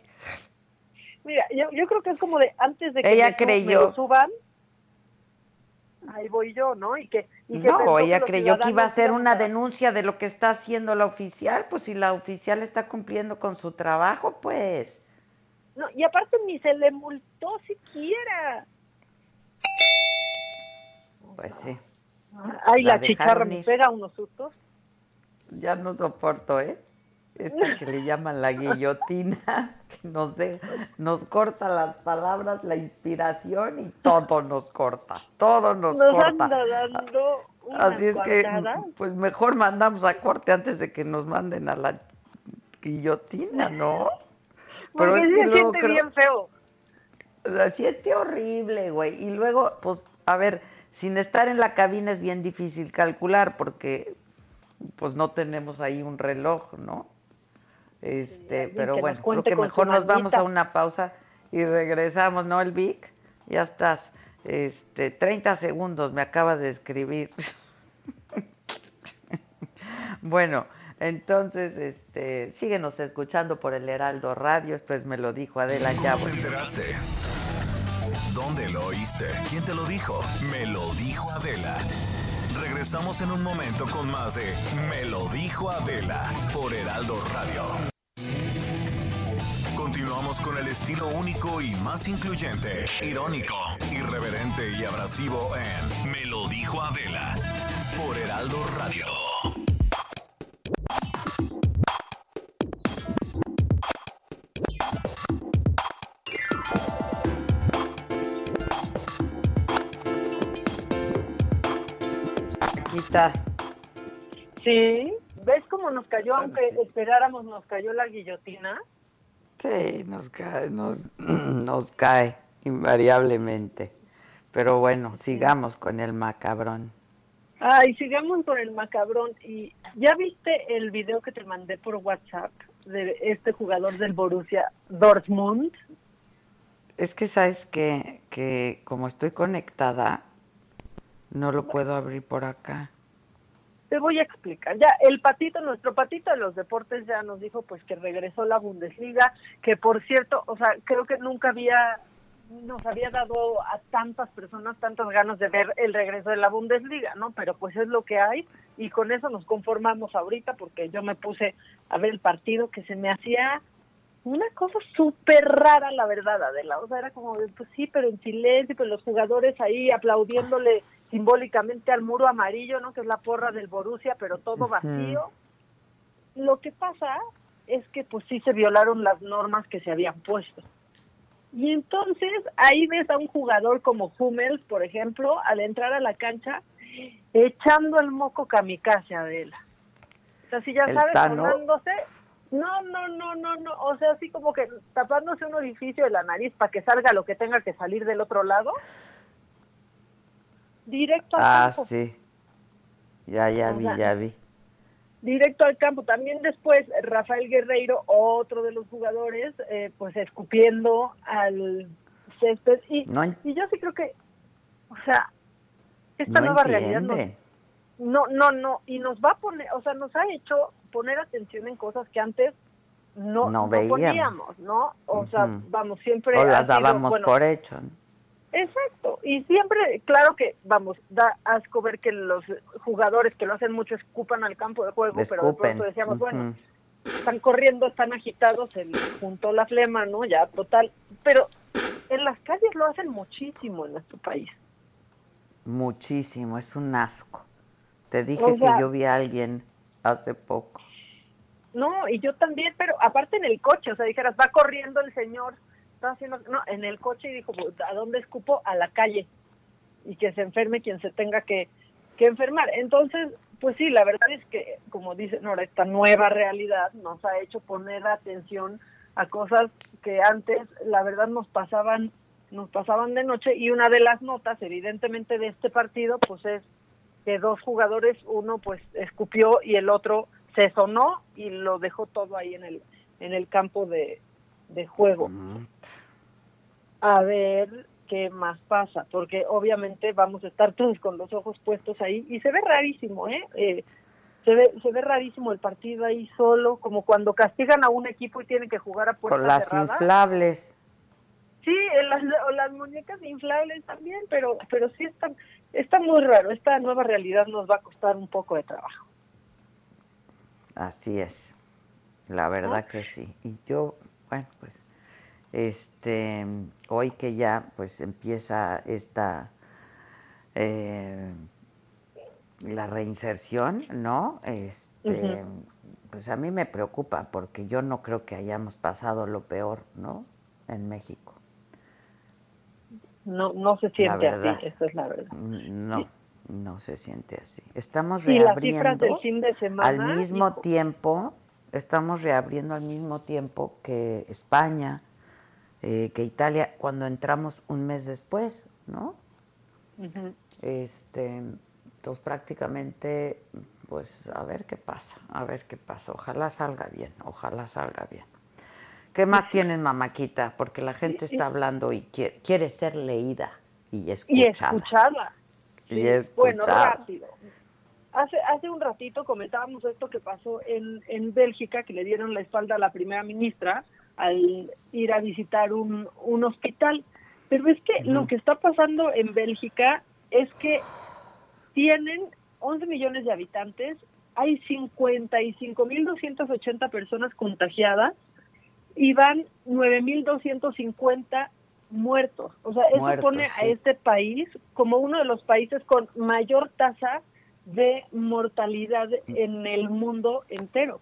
Speaker 3: Mira, yo, yo creo que es como de antes de que
Speaker 2: Ella
Speaker 3: me,
Speaker 2: creyó.
Speaker 3: me lo suban, ahí voy yo, ¿no? Y que, y que
Speaker 2: No,
Speaker 3: que
Speaker 2: ella creyó que iba a hacer una denuncia de lo que está haciendo la oficial. Pues si la oficial está cumpliendo con su trabajo, pues.
Speaker 3: No, y aparte ni se le multó siquiera.
Speaker 2: Pues sí.
Speaker 3: Ay, la,
Speaker 2: La
Speaker 3: chicharra me pega unos sustos.
Speaker 2: Ya no soporto, ¿eh? Esta que le llaman la guillotina, que nos, de- nos corta las palabras, la inspiración y todo nos corta, todo nos,
Speaker 3: Nos
Speaker 2: corta.
Speaker 3: anda dando una
Speaker 2: Así es que, pues mejor mandamos a corte antes de que nos manden a la guillotina, ¿no?
Speaker 3: Porque
Speaker 2: es
Speaker 3: sí
Speaker 2: que
Speaker 3: se
Speaker 2: luego
Speaker 3: siente
Speaker 2: creo-
Speaker 3: bien feo.
Speaker 2: O sea, siente horrible, güey. Y luego, pues, a ver, sin estar en la cabina es bien difícil calcular porque, pues, no tenemos ahí un reloj, ¿no? Este, pero bueno, creo que mejor nos vamos a una pausa y regresamos, ¿no, el Vic? Ya estás. Este, 30 segundos me acaba de escribir. bueno, entonces, este, síguenos escuchando por el Heraldo Radio, después me lo dijo Adela ya.
Speaker 11: ¿Cómo te enteraste? ¿Dónde lo oíste? ¿Quién te lo dijo? Me lo dijo Adela. Regresamos en un momento con más de Me lo dijo Adela por Heraldo Radio. Continuamos con el estilo único y más incluyente, irónico, irreverente y abrasivo en Me lo dijo Adela por Heraldo Radio.
Speaker 2: Aquí Está.
Speaker 3: Sí, ¿ves cómo nos cayó? Aunque esperáramos, nos cayó la guillotina.
Speaker 2: Sí, nos cae, nos, nos cae invariablemente. Pero bueno, sigamos con el macabrón.
Speaker 3: Ay, sigamos con el macabrón. ¿Y ya viste el video que te mandé por WhatsApp de este jugador del Borussia Dortmund?
Speaker 2: Es que sabes que, que como estoy conectada, no lo puedo abrir por acá.
Speaker 3: Te voy a explicar. Ya, el patito, nuestro patito de los deportes ya nos dijo pues que regresó la Bundesliga, que por cierto, o sea, creo que nunca había nos había dado a tantas personas tantas ganas de ver el regreso de la Bundesliga, ¿no? Pero pues es lo que hay y con eso nos conformamos ahorita porque yo me puse a ver el partido que se me hacía una cosa súper rara, la verdad, Adela. O sea, era como, pues sí, pero en silencio, pues los jugadores ahí aplaudiéndole simbólicamente al muro amarillo, ¿no? Que es la porra del Borussia, pero todo vacío. Lo que pasa es que pues sí se violaron las normas que se habían puesto. Y entonces ahí ves a un jugador como Hummels, por ejemplo, al entrar a la cancha, echando el moco kamikaze a Adela. O sea, si ya sabes, tomándose, no, no, no, no, no, o sea, así como que tapándose un orificio de la nariz para que salga lo que tenga que salir del otro lado. Directo al
Speaker 2: ah,
Speaker 3: campo.
Speaker 2: Ah, sí. Ya, ya vi, ya vi
Speaker 3: directo al campo. También después Rafael Guerreiro, otro de los jugadores, eh, pues escupiendo al césped. Y, y yo sí creo que, o sea, esta nueva realidad no, no, no, y nos va a poner, o sea, nos ha hecho poner atención en cosas que antes no, no, poníamos, ¿no? O sea, vamos, siempre...
Speaker 2: O las dábamos por hecho.
Speaker 3: Exacto, y siempre, claro que, vamos, da asco ver que los jugadores que lo hacen mucho escupan al campo de juego, pero de pronto decíamos, bueno, están corriendo, están agitados, se juntó la flema, ¿no? Ya, total. Pero en las calles lo hacen muchísimo en nuestro país.
Speaker 2: Muchísimo, es un asco. Te dije que yo vi a alguien hace poco.
Speaker 3: No, y yo también, pero aparte en el coche, o sea, dijeras, va corriendo el señor haciendo, no, en el coche y dijo, pues, ¿a dónde escupo? A la calle. Y que se enferme quien se tenga que, que enfermar. Entonces, pues sí, la verdad es que, como dice Nora, esta nueva realidad nos ha hecho poner atención a cosas que antes, la verdad, nos pasaban nos pasaban de noche y una de las notas, evidentemente, de este partido, pues es que dos jugadores, uno pues escupió y el otro se sonó y lo dejó todo ahí en el en el campo de, de juego. A ver qué más pasa, porque obviamente vamos a estar todos con los ojos puestos ahí y se ve rarísimo, ¿eh? eh se ve, se ve rarísimo el partido ahí solo, como cuando castigan a un equipo y tienen que jugar a puerta
Speaker 2: Con las inflables.
Speaker 3: Sí, las, las muñecas inflables también, pero pero sí está, está muy raro. Esta nueva realidad nos va a costar un poco de trabajo.
Speaker 2: Así es, la verdad que sí. Y yo bueno, pues este, hoy que ya pues empieza esta eh, la reinserción, ¿no? Este, pues a mí me preocupa porque yo no creo que hayamos pasado lo peor, ¿no? En México.
Speaker 3: No, no se siente así, eso es la verdad.
Speaker 2: No, no se siente así. Estamos reabriendo al mismo tiempo estamos reabriendo al mismo tiempo que España, eh, que Italia, cuando entramos un mes después, ¿no? Este, entonces prácticamente, pues a ver qué pasa, a ver qué pasa. Ojalá salga bien, ojalá salga bien. ¿Qué más tienen, mamáquita? Porque la gente está hablando y quiere, ser leída y escuchada.
Speaker 3: Y escucharla.
Speaker 2: Y escuchada.
Speaker 3: Bueno, rápido. Hace, hace un ratito comentábamos esto que pasó en, en Bélgica, que le dieron la espalda a la primera ministra al ir a visitar un, un hospital. Pero es que lo que está pasando en Bélgica es que tienen 11 millones de habitantes, hay 55.280 personas contagiadas y van 9.250 muertos. O sea, eso pone a este país como uno de los países con mayor tasa de mortalidad en el mundo entero.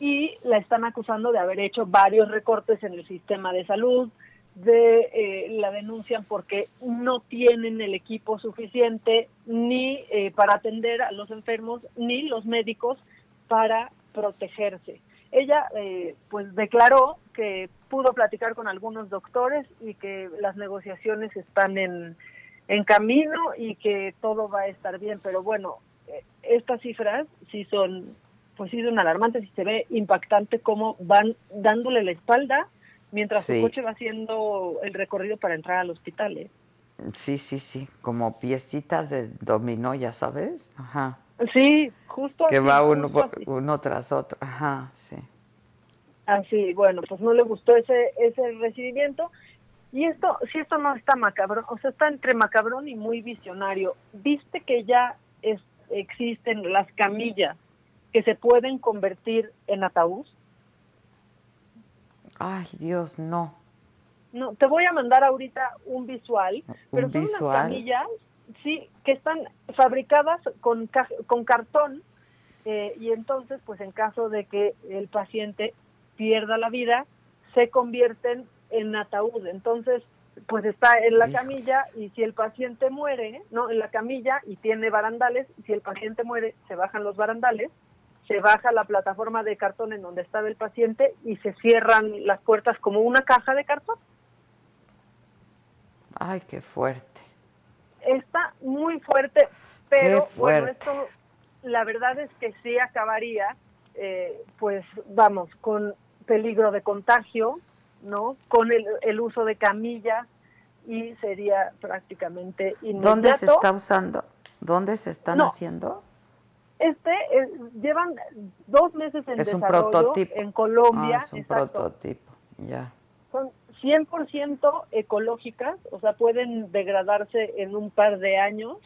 Speaker 3: Y la están acusando de haber hecho varios recortes en el sistema de salud, de eh, la denuncian porque no tienen el equipo suficiente ni eh, para atender a los enfermos ni los médicos para protegerse. Ella eh, pues declaró que pudo platicar con algunos doctores y que las negociaciones están en, en camino y que todo va a estar bien, pero bueno, estas cifras sí son pues sí son alarmantes y se ve impactante cómo van dándole la espalda mientras su coche va haciendo el recorrido para entrar al hospital. ¿eh?
Speaker 2: Sí, sí, sí, como piecitas de dominó, ya sabes. Ajá.
Speaker 3: Sí, justo
Speaker 2: Que va uno, uno tras otro. Ajá, sí.
Speaker 3: Así, bueno, pues no le gustó ese, ese recibimiento. Y esto, si esto no está macabrón, o sea, está entre macabrón y muy visionario. ¿Viste que ya es, existen las camillas que se pueden convertir en ataúd?
Speaker 2: Ay, Dios, no.
Speaker 3: No, te voy a mandar ahorita un visual, pero son unas camillas, sí, que están fabricadas con, con cartón eh, y entonces, pues en caso de que el paciente pierda la vida, se convierten en ataúd. Entonces, pues está en la camilla y si el paciente muere, ¿no? En la camilla y tiene barandales, si el paciente muere, se bajan los barandales se baja la plataforma de cartón en donde estaba el paciente y se cierran las puertas como una caja de cartón.
Speaker 2: Ay, qué fuerte.
Speaker 3: Está muy fuerte, pero bueno, esto la verdad es que sí acabaría, eh, pues vamos, con peligro de contagio, ¿no? Con el, uso de camillas y sería prácticamente inmediato.
Speaker 2: ¿Dónde se está usando? ¿Dónde se están haciendo?
Speaker 3: Este eh, llevan dos meses en desarrollo en Colombia.
Speaker 2: Ah, es un prototipo, ya.
Speaker 3: Son 100% ecológicas, o sea, pueden degradarse en un par de años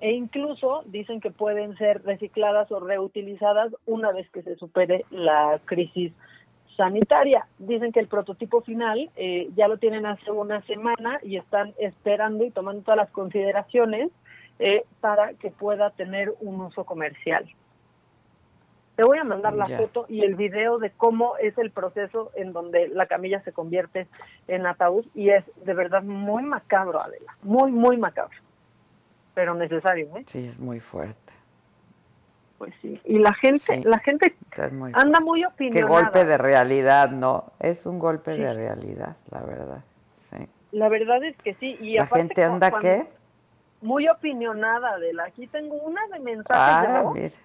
Speaker 3: e incluso dicen que pueden ser recicladas o reutilizadas una vez que se supere la crisis sanitaria. Dicen que el prototipo final eh, ya lo tienen hace una semana y están esperando y tomando todas las consideraciones eh, para que pueda tener un uso comercial. Te voy a mandar la foto y el video de cómo es el proceso en donde la camilla se convierte en ataúd y es de verdad muy macabro, Adela, muy, muy macabro, pero necesario. ¿eh?
Speaker 2: Sí, es muy fuerte.
Speaker 3: Pues sí, y la gente, la gente anda muy opinionada.
Speaker 2: Qué golpe de realidad, no, es un golpe de realidad, la verdad. Sí.
Speaker 3: La verdad es que sí. Y
Speaker 2: la gente anda qué?
Speaker 3: muy opinionada de la. Aquí tengo una de mensajes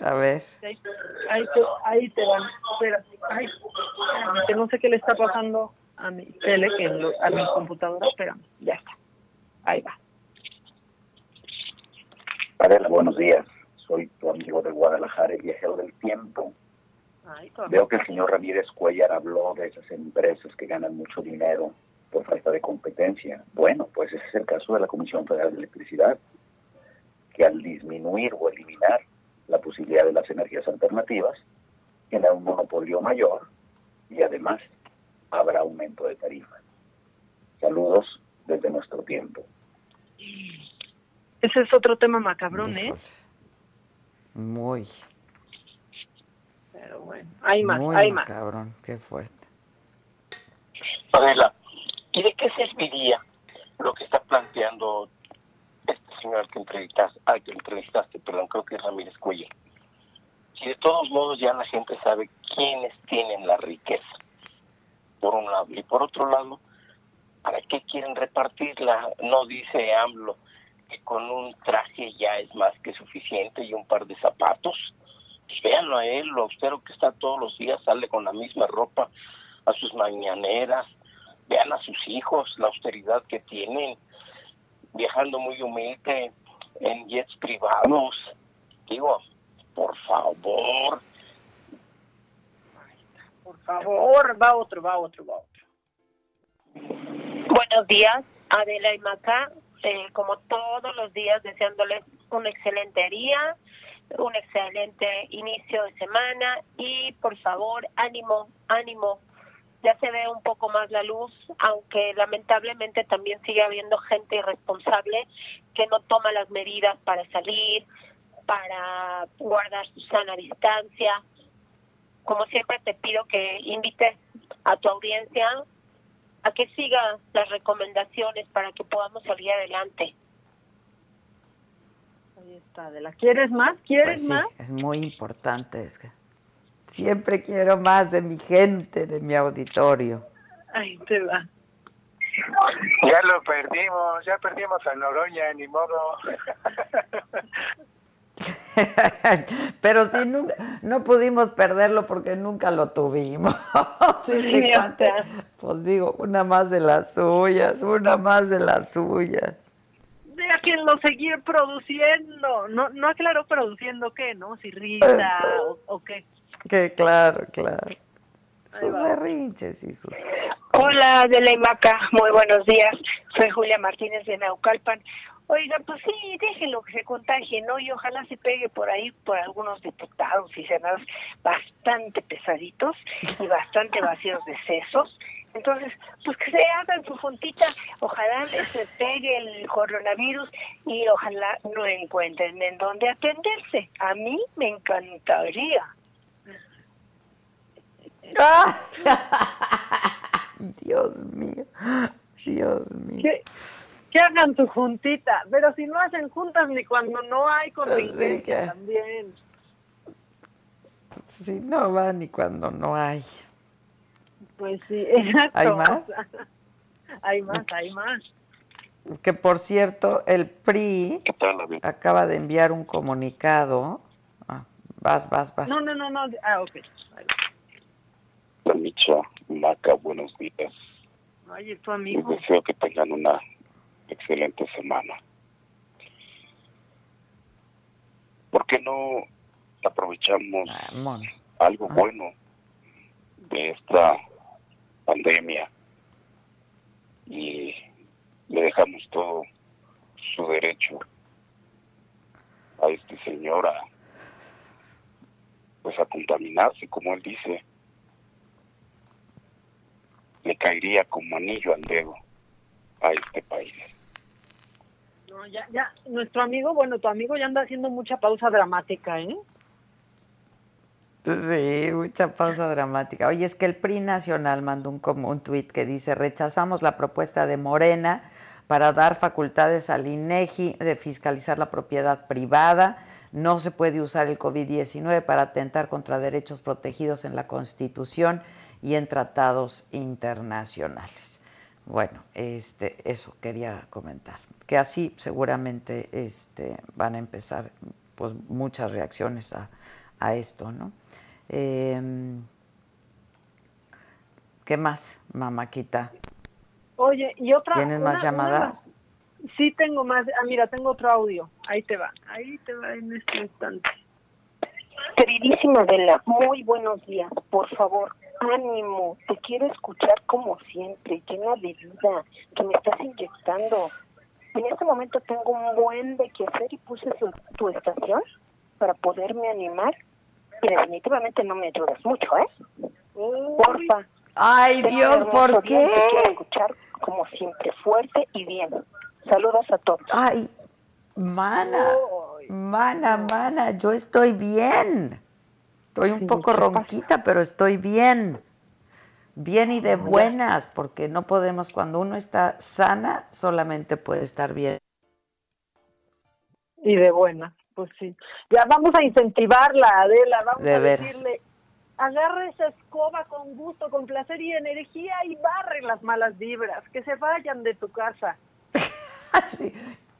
Speaker 2: ah, A ver.
Speaker 3: Ahí, te, ahí te van. Espera, ay, que no sé qué le está pasando a mi tele, que a mi computadora. Espera, ya está. Ahí va.
Speaker 21: Adela, buenos días. Soy tu amigo de Guadalajara, el viajero del tiempo. Veo que el señor Ramírez Cuellar habló de esas empresas que ganan mucho dinero por falta de competencia. Bueno, pues ese es el caso de la Comisión Federal de Electricidad, que al disminuir o eliminar la posibilidad de las energías alternativas, tiene un monopolio mayor y además habrá aumento de tarifas. Saludos desde nuestro tiempo.
Speaker 3: Ese es otro tema macabrón, ¿eh?
Speaker 2: Muy.
Speaker 3: Pero bueno, hay más, hay más.
Speaker 2: Cabrón, qué fuerte.
Speaker 21: Adela, ¿Y de qué serviría lo que está planteando este señor que entrevistaste, ah, que entrevistaste, perdón, creo que es Ramírez Cuellar? Si de todos modos ya la gente sabe quiénes tienen la riqueza, por un lado, y por otro lado, ¿para qué quieren repartirla? No dice AMLO que con un traje ya es más que suficiente y un par de zapatos. Pues véanlo a él, lo austero que está todos los días, sale con la misma ropa a sus mañaneras, vean a sus hijos, la austeridad que tienen, viajando muy humilde en jets privados. Digo, por favor.
Speaker 3: Por favor, va otro, va otro, va otro.
Speaker 22: Buenos días, Adela y Maca. Eh, como todos los días, deseándoles un excelente día, un excelente inicio de semana y por favor, ánimo, ánimo, ya se ve un poco más la luz, aunque lamentablemente también sigue habiendo gente irresponsable que no toma las medidas para salir, para guardar su sana distancia. Como siempre te pido que invites a tu audiencia a que siga las recomendaciones para que podamos salir adelante.
Speaker 3: Ahí está, de la ¿Quieres más? ¿Quieres pues más?
Speaker 2: Es muy importante. Es que siempre quiero más de mi gente, de mi auditorio.
Speaker 3: Ahí te va.
Speaker 23: Ya lo perdimos, ya perdimos a Noroña, ni modo.
Speaker 2: Pero si nunca, no pudimos perderlo porque nunca lo tuvimos. pues digo, una más de las suyas, una más de las suyas.
Speaker 3: Déjenlo seguir produciendo. No, no aclaró produciendo qué, ¿no? Si risa o, o qué.
Speaker 2: Que claro, claro. Sus berrinches y sus...
Speaker 24: Hola, de la IMACA, muy buenos días. Soy Julia Martínez de Naucalpan. Oiga, pues sí, déjenlo que se contagie, ¿no? Y ojalá se pegue por ahí por algunos diputados y senadores bastante pesaditos y bastante vacíos de sesos. Entonces, pues que se hagan su juntita, ojalá se pegue el coronavirus y ojalá no encuentren en dónde atenderse. A mí me encantaría.
Speaker 2: Dios mío, Dios mío.
Speaker 3: Que, hagan su juntita, pero si no hacen juntas ni cuando no hay contingencia también.
Speaker 2: Si no va ni cuando no hay.
Speaker 3: Pues sí, exacto.
Speaker 2: ¿Hay más?
Speaker 3: hay más, hay más.
Speaker 2: Que por cierto, el PRI acaba de enviar un comunicado. Ah, vas, vas, vas.
Speaker 3: No, no, no, no. Ah, ok.
Speaker 25: Micha, Maca, buenos días.
Speaker 3: Oye, tu amigo.
Speaker 25: Les deseo que tengan una excelente semana. ¿Por qué no aprovechamos algo bueno de esta pandemia y le dejamos todo su derecho a este señor a pues a contaminarse como él dice le caería como anillo al dedo a este país.
Speaker 3: No, ya, ya, nuestro amigo, bueno, tu amigo ya anda haciendo mucha pausa dramática, ¿eh?
Speaker 2: Sí, mucha pausa dramática. Oye, es que el PRI Nacional mandó un, como un tuit que dice, rechazamos la propuesta de Morena para dar facultades al INEGI de fiscalizar la propiedad privada. No se puede usar el COVID-19 para atentar contra derechos protegidos en la Constitución y en tratados internacionales. Bueno, este, eso quería comentar, que así seguramente este, van a empezar pues, muchas reacciones a, esto, ¿no? Em, ¿Qué más, mamáquita?
Speaker 3: Oye, y otra...
Speaker 2: ¿Tienes más llamadas?
Speaker 3: Sí, tengo más. Ah, mira, tengo otro audio. Ahí te va. Ahí te va en este instante.
Speaker 24: Queridísima Adela, muy buenos días. Por favor, ánimo, te quiero escuchar como siempre, llena de vida, que me estás inyectando. En este momento tengo un buen de qué hacer y puse tu estación para poderme animar y definitivamente no me ayudas mucho, ¿eh? Porfa.
Speaker 2: Ay, Dios, ¿por qué?
Speaker 24: Te quiero escuchar como siempre, fuerte y bien. Saludos a todos.
Speaker 2: Ay, mana, mana, mana, yo estoy bien. Estoy un poco ronquita, pero estoy bien. Bien y de buenas, porque no podemos, cuando uno está sana, solamente puede estar bien.
Speaker 3: Y de buenas, pues sí. Ya vamos a incentivarla, Adela, vamos a decirle, agarre esa escoba con gusto, con placer y energía y barre las malas vibras, que se vayan de tu casa.
Speaker 2: sí,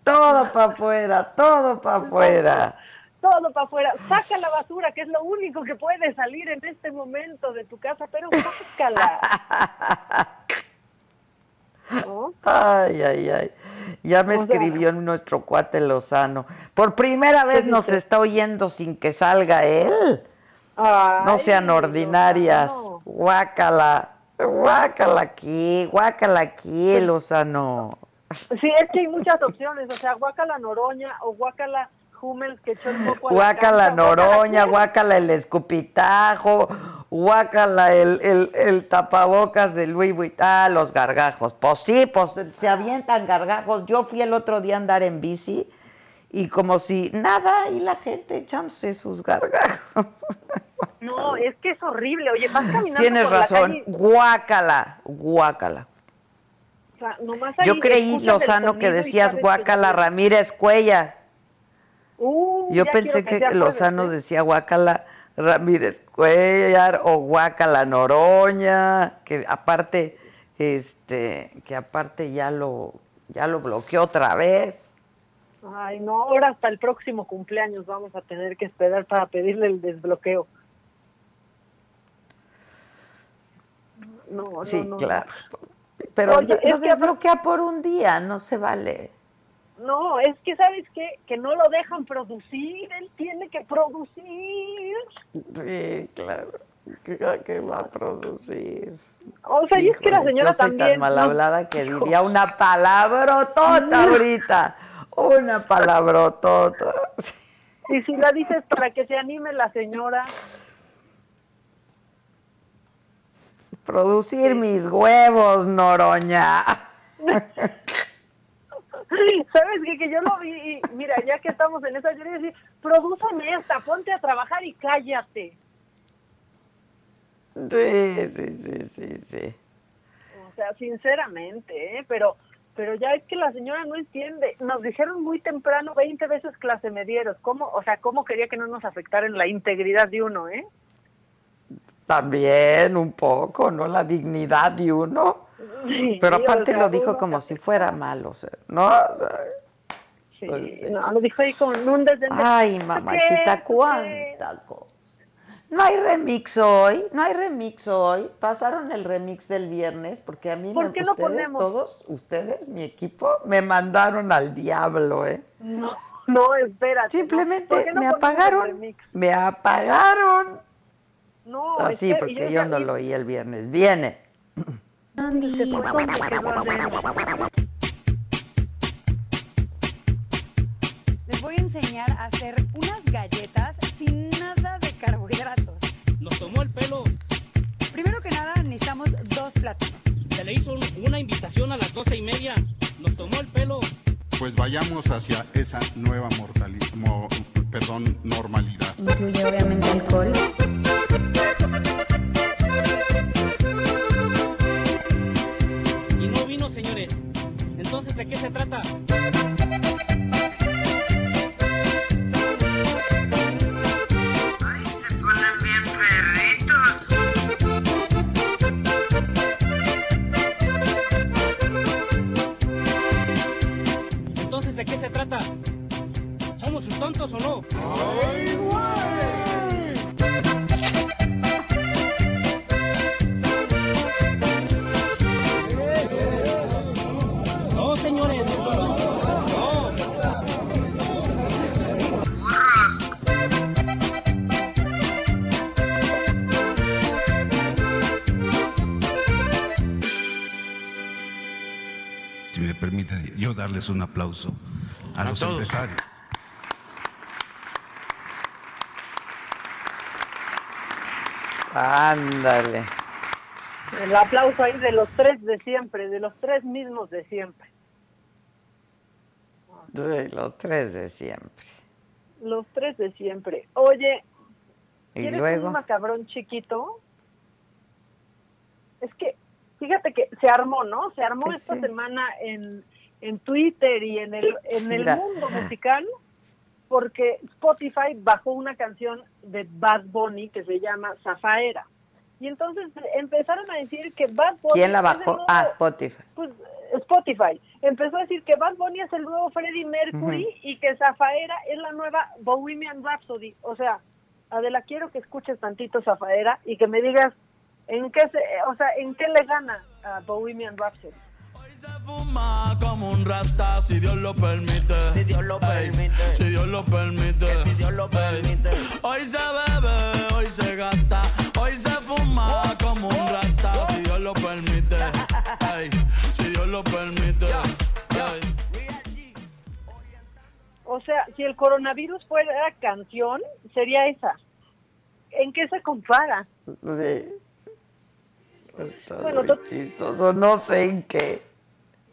Speaker 2: todo para afuera, todo para afuera
Speaker 3: todo para afuera, saca la basura, que es lo único que puede salir en este momento de tu casa, pero sácala.
Speaker 2: Ay, ay, ay. Ya me escribió nuestro cuate Lozano. Por primera vez nos está oyendo sin que salga él. no sean ordinarias. Guácala. Guácala aquí, guácala aquí, Lozano.
Speaker 3: Sí, es que hay muchas opciones, o sea, guácala Noroña o guácala que
Speaker 2: Guácala Noroña, guácala el escupitajo, guácala el, el, el tapabocas de Louis Vuitton, ah, los gargajos. Pues sí, pues se avientan gargajos. Yo fui el otro día a andar en bici y como si nada, y la gente echándose sus gargajos.
Speaker 3: No, es que es horrible. Oye, vas caminando
Speaker 2: Tienes razón, guácala, guácala.
Speaker 3: sea, nomás
Speaker 2: Yo creí, Lozano, que decías Guacala Ramírez Cuella.
Speaker 3: Uh,
Speaker 2: Yo pensé que, Lozano decía Guacala Ramírez Cuellar o Guacala Noroña, que aparte, este, que aparte ya lo, ya lo bloqueó otra vez.
Speaker 3: Ay, no, ahora hasta el próximo cumpleaños vamos a tener que esperar para pedirle el desbloqueo. No,
Speaker 2: sí,
Speaker 3: no,
Speaker 2: claro. Pero Oye, es que bloquea por un día, no se vale.
Speaker 3: No, es que sabes qué? que no lo dejan producir, él tiene que producir.
Speaker 2: Sí, claro. ¿Qué, va a producir?
Speaker 3: O sea, y es que la señora
Speaker 2: yo soy
Speaker 3: también.
Speaker 2: tan mal hablada que diría una palabrotota ahorita. Una palabrotota.
Speaker 3: Y si la dices para que se anime la señora.
Speaker 2: Producir mis huevos, Noroña.
Speaker 3: ¿Sabes qué? Que yo lo vi y mira, ya que estamos en esa, yo le decía, prodúceme esta, ponte a trabajar y cállate.
Speaker 2: Sí, sí, sí, sí, sí.
Speaker 3: O sea, sinceramente, ¿eh? Pero pero ya es que la señora no entiende. Nos dijeron muy temprano 20 veces clase medieros. ¿Cómo, o sea, cómo quería que no nos afectara en la integridad de uno, eh?
Speaker 2: También un poco, ¿no? La dignidad de uno. Pero aparte lo dijo como si fuera malo, o sea, ¿no?
Speaker 3: Sí, pues, no, lo dijo ahí con un desdén.
Speaker 2: Ay, mamachita, cuánta cosa. No hay remix hoy, no hay remix hoy. Pasaron el remix del viernes porque a mí
Speaker 3: ¿Por
Speaker 2: me,
Speaker 3: qué
Speaker 2: ustedes,
Speaker 3: ponemos?
Speaker 2: todos, ustedes, mi equipo, me mandaron al diablo, ¿eh?
Speaker 3: No, no, espérate.
Speaker 2: Simplemente
Speaker 3: no?
Speaker 2: me apagaron, me apagaron.
Speaker 3: No,
Speaker 2: Así, porque
Speaker 3: yo,
Speaker 2: yo no lo oí el viernes. Viene.
Speaker 26: Les voy a enseñar a hacer unas galletas sin nada de carbohidratos.
Speaker 27: Nos tomó el pelo.
Speaker 26: Primero que nada necesitamos dos plátanos.
Speaker 27: Se le hizo una invitación a las doce y media. Nos tomó el pelo.
Speaker 28: Pues vayamos hacia esa nueva mortalidad, perdón, normalidad.
Speaker 26: Incluye obviamente alcohol.
Speaker 27: Señores. Entonces, ¿de qué se trata? Entonces, ¿de qué se trata? ¿Somos sus tontos o no? No,
Speaker 28: permite yo darles un aplauso a,
Speaker 27: A
Speaker 28: los
Speaker 27: todos.
Speaker 28: empresarios.
Speaker 2: Ándale.
Speaker 3: El aplauso ahí de los tres de siempre, de los tres mismos de siempre.
Speaker 2: Sí, los tres de siempre.
Speaker 3: Los tres de siempre. Oye,
Speaker 2: Y
Speaker 3: ¿quieres
Speaker 2: luego,
Speaker 3: un macabrón chiquito? Es que, fíjate que se armó, ¿no? Se armó
Speaker 2: Pues
Speaker 3: esta
Speaker 2: sí.
Speaker 3: semana en, en Twitter y en el, en el mundo musical porque Spotify bajó una canción de Bad Bunny que se llama Zafaera. Y entonces empezaron a decir que Bad Bunny...
Speaker 2: ¿quién la bajó?
Speaker 3: nuevo-
Speaker 2: Ah, Spotify.
Speaker 3: pues Spotify empezó a decir que Bad Bunny es el nuevo Freddie Mercury y que Zafaera es la nueva Bohemian Rhapsody. O sea, Adela, quiero que escuches tantito Zafaera y que me digas en qué se, o sea, en qué le gana a Bohemian Rhapsody.
Speaker 29: fuma como un rata si Dios lo permite. Si Dios lo permite. si Dios lo permite. si Dios lo permite. Hoy se bebe, hoy se gasta, hoy se fuma como un rata si Dios lo permite. Ey, si Dios lo permite. Ey.
Speaker 3: O sea, si el coronavirus fuera canción, sería esa. ¿En qué se compara?
Speaker 2: Sí. Está
Speaker 3: Bueno,
Speaker 2: muy chistoso, no sé en qué.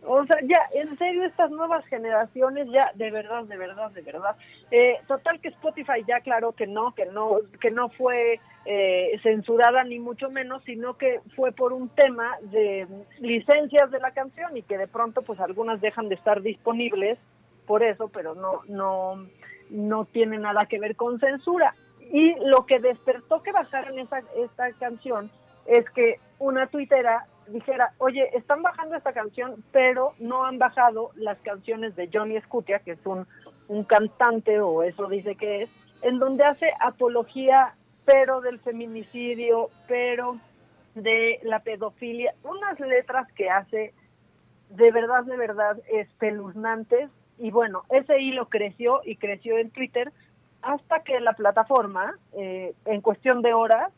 Speaker 3: O sea, ya, en serio, estas nuevas generaciones, ya, de verdad, de verdad, de verdad. Eh, total que Spotify ya aclaró que no, que no, que no fue eh, censurada ni mucho menos, sino que fue por un tema de licencias de la canción y que de pronto, pues algunas dejan de estar disponibles por eso, pero no, no, no tiene nada que ver con censura. Y lo que despertó que bajaran esa, esta canción es que una tuitera dijera, oye, están bajando esta canción, pero no han bajado las canciones de Johnny Scutia, que es un, un cantante, o eso dice que es, en donde hace apología, pero del feminicidio, pero de la pedofilia, unas letras que hace de verdad, de verdad espeluznantes. Y bueno, ese hilo creció y creció en Twitter hasta que la plataforma, eh, en cuestión de horas,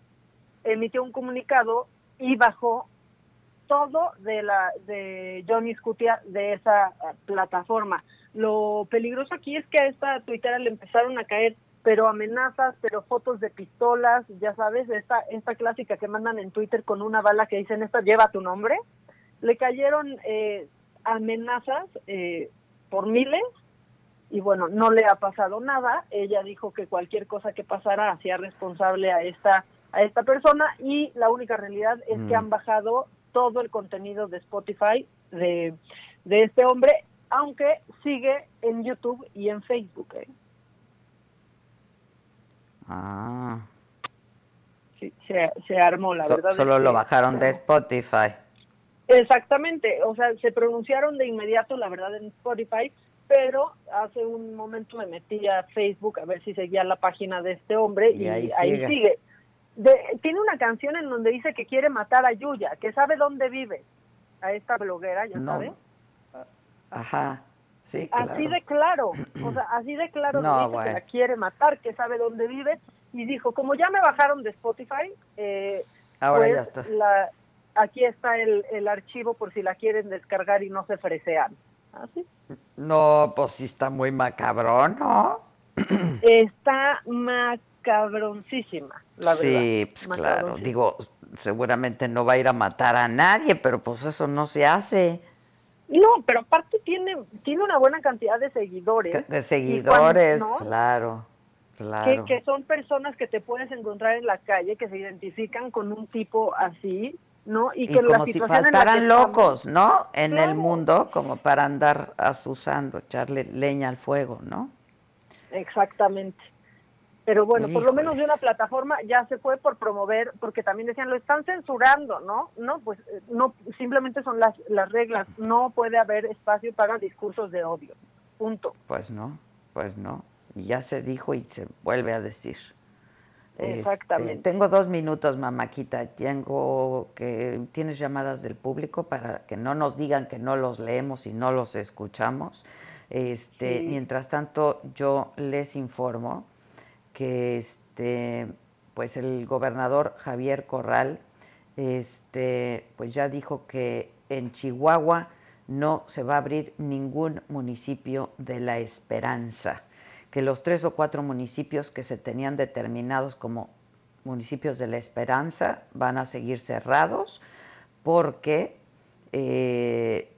Speaker 3: emitió un comunicado y bajó todo de la de Johnny Scutia de esa eh, plataforma. Lo peligroso aquí es que a esta tuitera le empezaron a caer pero amenazas, pero fotos de pistolas, ya sabes, esta esta clásica que mandan en Twitter con una bala que dicen esta lleva tu nombre. Le cayeron eh, amenazas eh, por miles y bueno, no le ha pasado nada. Ella dijo que cualquier cosa que pasara hacía responsable a esta a esta persona y la única realidad es que
Speaker 2: Mm.
Speaker 3: han bajado todo el contenido de Spotify de, de este hombre, aunque sigue en YouTube y en Facebook. ¿eh?
Speaker 2: Ah,
Speaker 3: Sí, se, se armó, la
Speaker 2: so-
Speaker 3: verdad.
Speaker 2: solo
Speaker 3: que-
Speaker 2: lo bajaron de Spotify.
Speaker 3: Exactamente, o sea, se pronunciaron de inmediato, la verdad, en Spotify, pero hace un momento me metí a Facebook a ver si seguía la página de este hombre y,
Speaker 2: Y ahí
Speaker 3: ahí,
Speaker 2: sigue.
Speaker 3: sigue. De- tiene una canción en donde dice que quiere matar a Yuya, que sabe dónde vive, a esta bloguera, ya
Speaker 2: No.
Speaker 3: sabes.
Speaker 2: Ajá, sí,
Speaker 3: Así de claro, o sea, así de claro
Speaker 2: No,
Speaker 3: dice que la quiere matar, que sabe dónde vive, y dijo, como ya me bajaron de Spotify, eh,
Speaker 2: Ahora
Speaker 3: pues,
Speaker 2: ya está.
Speaker 3: la- aquí está el, el archivo por si la quieren descargar y no se fresean. Así.
Speaker 2: No, pues sí está muy macabrón, ¿no?
Speaker 3: Está macabroncísima, la verdad.
Speaker 2: sí, pues claro. Digo, seguramente no va a ir a matar a nadie, pero pues eso no se hace.
Speaker 3: No, pero aparte tiene, tiene una buena cantidad de seguidores.
Speaker 2: De seguidores,
Speaker 3: cuando- ¿no?
Speaker 2: claro, claro.
Speaker 3: que son personas que te puedes encontrar en la calle, que se identifican con un tipo así, ¿no? Y
Speaker 2: Y
Speaker 3: que la
Speaker 2: como si
Speaker 3: en la que
Speaker 2: faltaran
Speaker 3: estamos-
Speaker 2: locos, ¿no? En el mundo, como para andar asusando, echarle leña al fuego, ¿no?
Speaker 3: Exactamente. Pero bueno, por lo menos de una plataforma ya se fue por promover, porque también decían, lo están censurando, ¿no? No, pues eh, no, simplemente son las, las reglas, no puede haber espacio para discursos de odio, punto.
Speaker 2: Pues no, pues no. Y ya se dijo y se vuelve a decir. Este,
Speaker 3: Exactamente.
Speaker 2: tengo dos minutos, mamáquita. Tengo que tienes llamadas del público para que no nos digan que no los leemos y no los escuchamos. Este,
Speaker 30: Sí.
Speaker 2: mientras tanto, yo les informo que este, pues el gobernador Javier Corral, este, pues ya dijo que en Chihuahua no se va a abrir ningún municipio de la Esperanza, que los tres o cuatro municipios que se tenían determinados como municipios de la Esperanza van a seguir cerrados porque eh,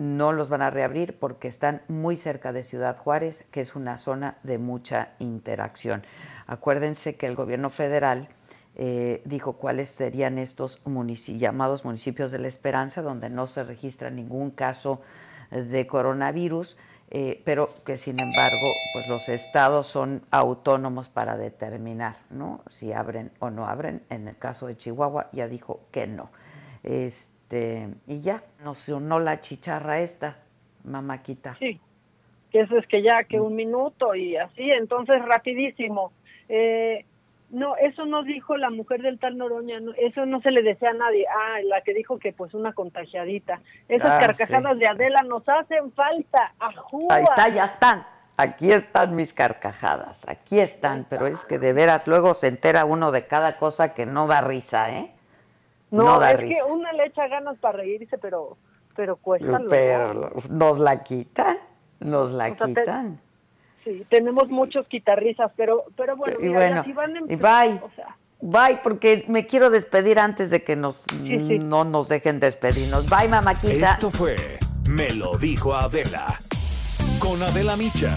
Speaker 2: no los van a reabrir porque están muy cerca de Ciudad Juárez, que es una zona de mucha interacción. Acuérdense que el gobierno federal eh, dijo cuáles serían estos llamados municipios de la esperanza, donde no se registra ningún caso de coronavirus, eh, pero que sin embargo, pues los estados son autónomos para determinar, ¿no? Si abren o no abren. En el caso de Chihuahua ya dijo que no. Este, y ya, nos sonó la chicharra esta, mamáquita.
Speaker 3: Sí, que eso es que ya que un minuto y así, entonces rapidísimo. Eh, no, eso no dijo la mujer del tal Noroña, no, eso no se le decía a nadie. Ah, la que dijo que pues una contagiadita. Esas
Speaker 2: Ah,
Speaker 3: carcajadas
Speaker 2: sí.
Speaker 3: de Adela nos hacen falta. ¡Ajúa!
Speaker 2: Ahí está, ya están. Aquí están mis carcajadas, aquí están, pero es que de veras luego se entera uno de cada cosa que no da risa, ¿eh?
Speaker 3: No,
Speaker 2: da
Speaker 3: es
Speaker 2: risa.
Speaker 3: que una le echa ganas para reírse, pero pero cuesta.
Speaker 2: Pero nos la quitan, nos la
Speaker 3: O sea, te-
Speaker 2: quitan.
Speaker 3: Sí, tenemos muchos guitarristas, pero pero bueno,
Speaker 2: Y
Speaker 3: mira,
Speaker 2: bueno,
Speaker 3: ya si van en-
Speaker 2: y bye.
Speaker 3: o sea,
Speaker 2: Bye, porque me quiero despedir antes de que nos no nos dejen despedirnos. Bye, mamáquita.
Speaker 11: Esto fue Me lo dijo Adela. Con Adela Micha.